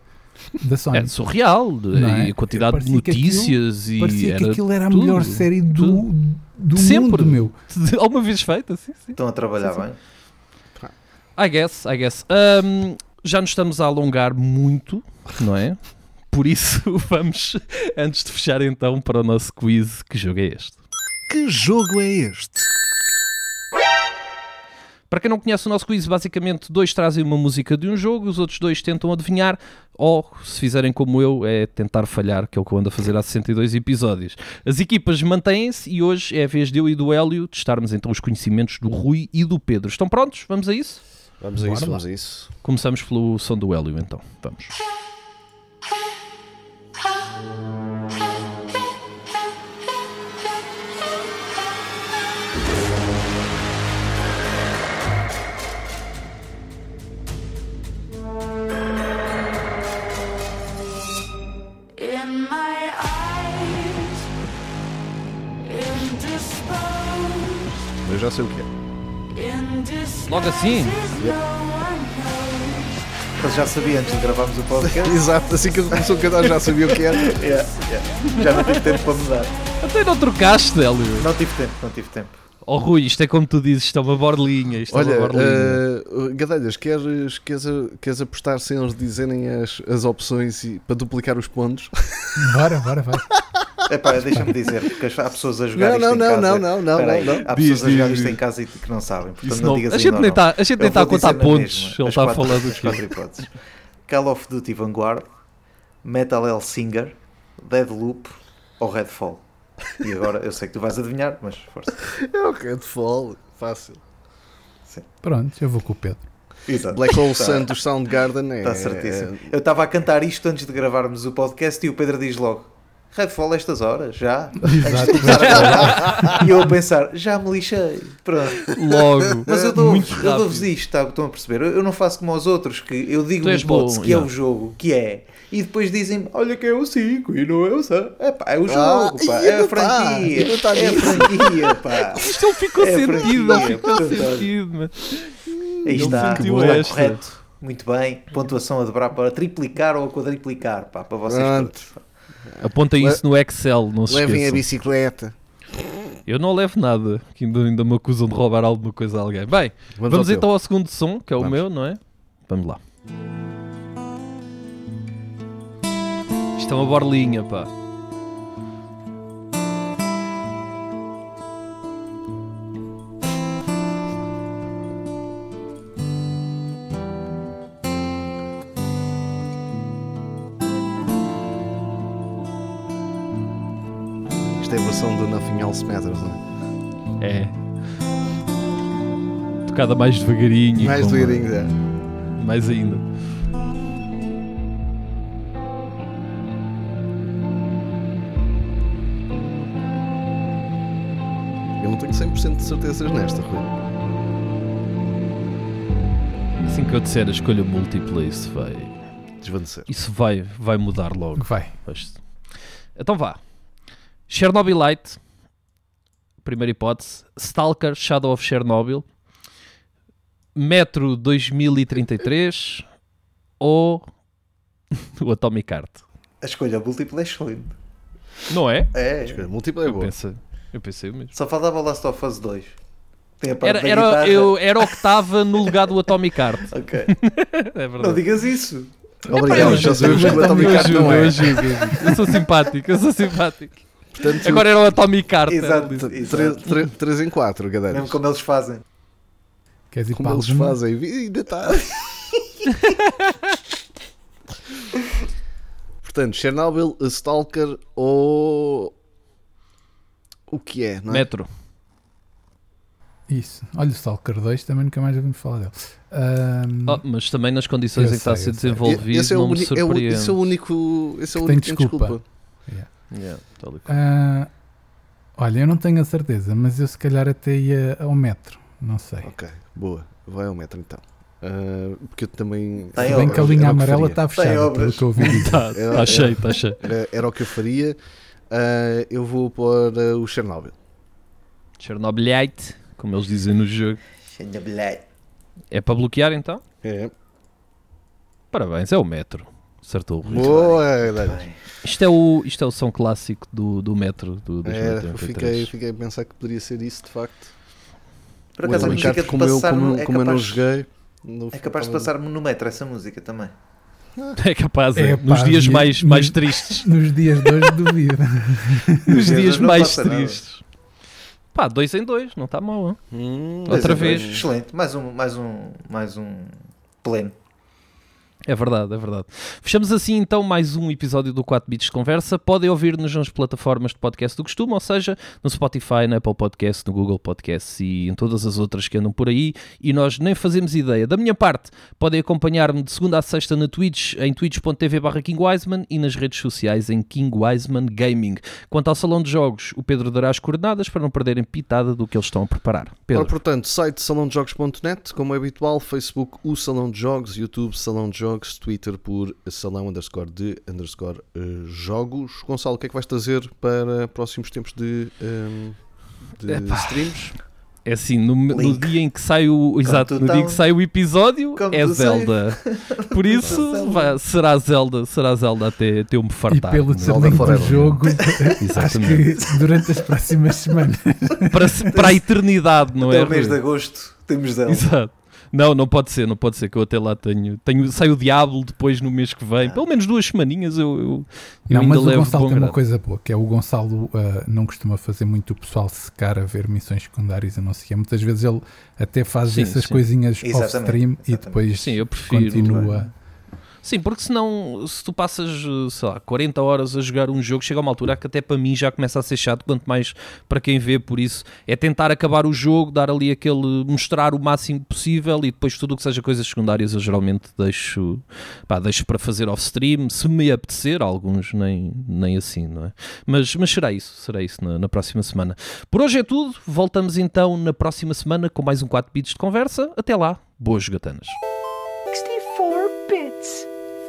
da Sony. É surreal é? e a quantidade de que aquilo- notícias e parecia que era aquilo era a tudo, melhor série do, tudo. do Sempre. mundo, meu. [laughs] alguma vez feita, sim, sim. Estão a trabalhar bem. I guess, I guess. Um, já nos estamos a alongar muito, não é? Por isso, [laughs] vamos, antes de fechar então para o nosso quiz, que jogo é este? Que jogo é este? Para quem não conhece o nosso quiz, basicamente dois trazem uma música de um jogo, os outros dois tentam adivinhar, ou se fizerem como eu, é tentar falhar, que é o que eu ando a fazer há 62 episódios. As equipas mantêm-se e hoje é a vez de eu e do Hélio testarmos então os conhecimentos do Rui e do Pedro. Estão prontos? Vamos a isso? Vamos a Bora isso, lá. vamos a isso. Começamos pelo som do Hélio então. Vamos. Eu já sei o que é. Logo assim? Mas já sabia antes de gravarmos o podcast. [laughs] Exato, assim que ele começou a cantar já sabia o que era. Yeah, yeah. Já não tive tempo para mudar. Até não trocaste, Hélio. Não tive tempo, não tive tempo. Oh Rui, isto é como tu dizes, isto é uma borlinha. Isto Olha, é uma borlinha. uh, Gadelhas, queres, queres, queres apostar sem eles dizerem as, as opções e, para duplicar os pontos? [laughs] Bora, bora, bora. Epá, deixa-me dizer, porque há pessoas a jogar Não, isto não, em não, casa. não, não, não, não, não. Há Diz, pessoas a jogar diz, isto diz. em casa e que não sabem. Portanto, Isso não, não- digas a gente nem não. tá- a gente nem Eu a vou contar pontos, mesma, ele as tá a falar do as quê? quatro hipóteses. Call of Duty Vanguard, Metal Hellsinger, Deadloop ou Redfall. E agora, eu sei que tu vais adivinhar, mas força. [laughs] É o Redfall, fácil. Pronto, eu vou com o Pedro. Exato. Black Hole Tá. Sun dos Soundgarden é. Está certíssimo. Eu estava a cantar isto antes de gravarmos o podcast e o Pedro diz logo: Redfall a estas horas, já? Exato. [laughs] e eu a pensar: já me lixei. Pronto. Logo. Mas eu dou-vos eu dou-vos rápido. isto, tá? estão a perceber? Eu eu não faço como aos outros, que eu digo uma hipótese bom, que é o jogo, que é, e depois dizem olha que é o 5 e não é o 6. É pá, é o Ah, jogo, pá, e é a tá, franquia, não tá é a franquia, pá. [laughs] Isto não ficou É sentido, franquia, não ficou sentido, mano. Aí Não está, está esta. correto. Muito bem, pontuação a dobrar para triplicar ou a quadriplicar, pá, para vocês Pronto. todos. Aponta isso no Excel, não se Levem a esqueçam. bicicleta. Eu não levo nada, que ainda, ainda me acusam de roubar alguma coisa a alguém. Bem, vamos, ao teu. então ao segundo som, que é o Vamos. meu, não é? Vamos lá. Isto é uma borlinha, pá. Versão do Nothing Else Matters, não é? É. Tocada mais devagarinho. Mais com- devagarinho, é. Mais ainda. Eu não tenho 100% de certezas nesta, Rui. Assim que eu disser a escolha múltipla, isso vai. Desvanecer. Isso vai, vai mudar logo. Vai. Então vá. Chernobylite. Primeira hipótese. Stalker Shadow of Chernobyl. Metro 2033. Ou [laughs] o Atomic Heart. A escolha múltipla é excelente. Não é? É, Escolha múltipla é Eu boa. pensei, eu pensei mesmo. só faltava o Last of Us 2. Tem a parte Era, da era, eu, era o que estava no lugar do Atomic Heart. [laughs] Ok, É não digas isso. Obrigado, já sabemos que o Eu Atomic Heart ajudo, não eu é. eu. Eu sou simpático, eu sou simpático. Portanto, Agora era o Atomic Heart. Exato. ali. 3 em 4, Mesmo gadeiras. como eles fazem. Queres ir Como para eles alguma? fazem. E Ainda está. [laughs] Portanto, Chernobyl, Stalker ou. O que é, não é? Metro. Isso. Olha o Stalker 2, também nunca mais ouvimos falar dele. Ahm, Oh, mas também nas condições Eu em que está a sei, ser sei. desenvolvido Esse é o, não me uni- é o- surpreende. esse é o único. Esse é o único tem desculpa. desculpa. Yeah, tal e qual. ah, olha, eu não tenho a certeza, mas eu se calhar até ia ao metro. Não sei. Ok, boa. Vai ao metro então. Ah, porque eu também. Tem Se bem obras. que a linha amarela está fechada, pelo que eu ouvi dizer. [laughs] Tá, Era- tá cheio, tá cheio. Era, era o que eu faria. Ah, eu vou pôr ah, o Chernobyl. Chernobylite, como eles dizem no jogo. É para bloquear então? É. Parabéns, é o Metro. Acertou o Rui. Boa, galera. Bem, Isto é o, isto é o som clássico do, do Metro do É, eu 2083. fiquei, fiquei a pensar que poderia ser isso de facto. Por acaso a Atomic música de como eu, passar como, é como eu não capaz, joguei. não é capaz de passar-me no metro essa música também. [laughs] É capaz, é. É, nos dias mais, nos- mais tristes. [laughs] Nos dias de hoje, duvido. [laughs] Nos dias mais passa nada. tristes. Pá, dois em dois, não está mal, hein? Hum, Outra dois. vez. Excelente. Mais um, mais um, mais um pleno. É verdade, é verdade. Fechamos assim então mais um episódio do 4 Bits de Conversa. Podem ouvir-nos nas plataformas de podcast do costume, ou seja, no Spotify, na Apple Podcast, no Google Podcast e em todas as outras que andam por aí. E nós nem fazemos ideia. Da minha parte, podem acompanhar-me de segunda a sexta na Twitch, em twitch.tv barra King Wiseman e nas redes sociais em King Wiseman Gaming. Quanto ao salão de jogos, o Pedro dará as coordenadas para não perderem pitada do que eles estão a preparar. Pedro. Ora, portanto, site salãodejogos.net, como é habitual, Facebook, o Salão de Jogos, YouTube, Salão de Jogos, Twitter por Salão underscore de underscore eh, Jogos. Gonçalo, o que é que vais trazer para próximos tempos de, ehm, de Epá. streams? É assim, no, no dia em que sai o. Exato, no dia em que tão- sai o episódio Como é Zelda. [laughs] Por isso Zelda. vai- será Zelda, será Zelda até, até eu me E fartar. pelo é? Zelda desenvolvimento do jogo, [laughs] acho que durante as próximas semanas para, para a eternidade, não Até é? o mês de agosto temos Zelda. Exato. Não, não pode ser, não pode ser que eu até lá tenho. tenho sai o Diablo depois no mês que vem. Pelo menos duas semaninhas eu, eu, eu Não, ainda mas o levo Gonçalo bom tem uma grado. coisa boa, que é o Gonçalo ah, não costuma fazer muito o pessoal secar a ver missões secundárias e não sei o quê. Muitas vezes ele até faz Sim, essas sim. coisinhas off-stream e depois Sim, eu prefiro. continua. Sim, porque senão, se tu passas, eh, sei lá, 40 horas a jogar um jogo, chega uma altura que até para mim já começa a ser chato, quanto mais para quem vê, por isso é tentar acabar o jogo, dar ali aquele, mostrar o máximo possível e depois tudo o que seja coisas secundárias eu geralmente deixo, pá, deixo para fazer off-stream, se me apetecer, alguns nem, nem assim, não é? Mas, mas será isso, será isso na, na próxima semana. Por hoje é tudo, voltamos então na próxima semana com mais um 4 bits de conversa, até lá, boas jogatanas.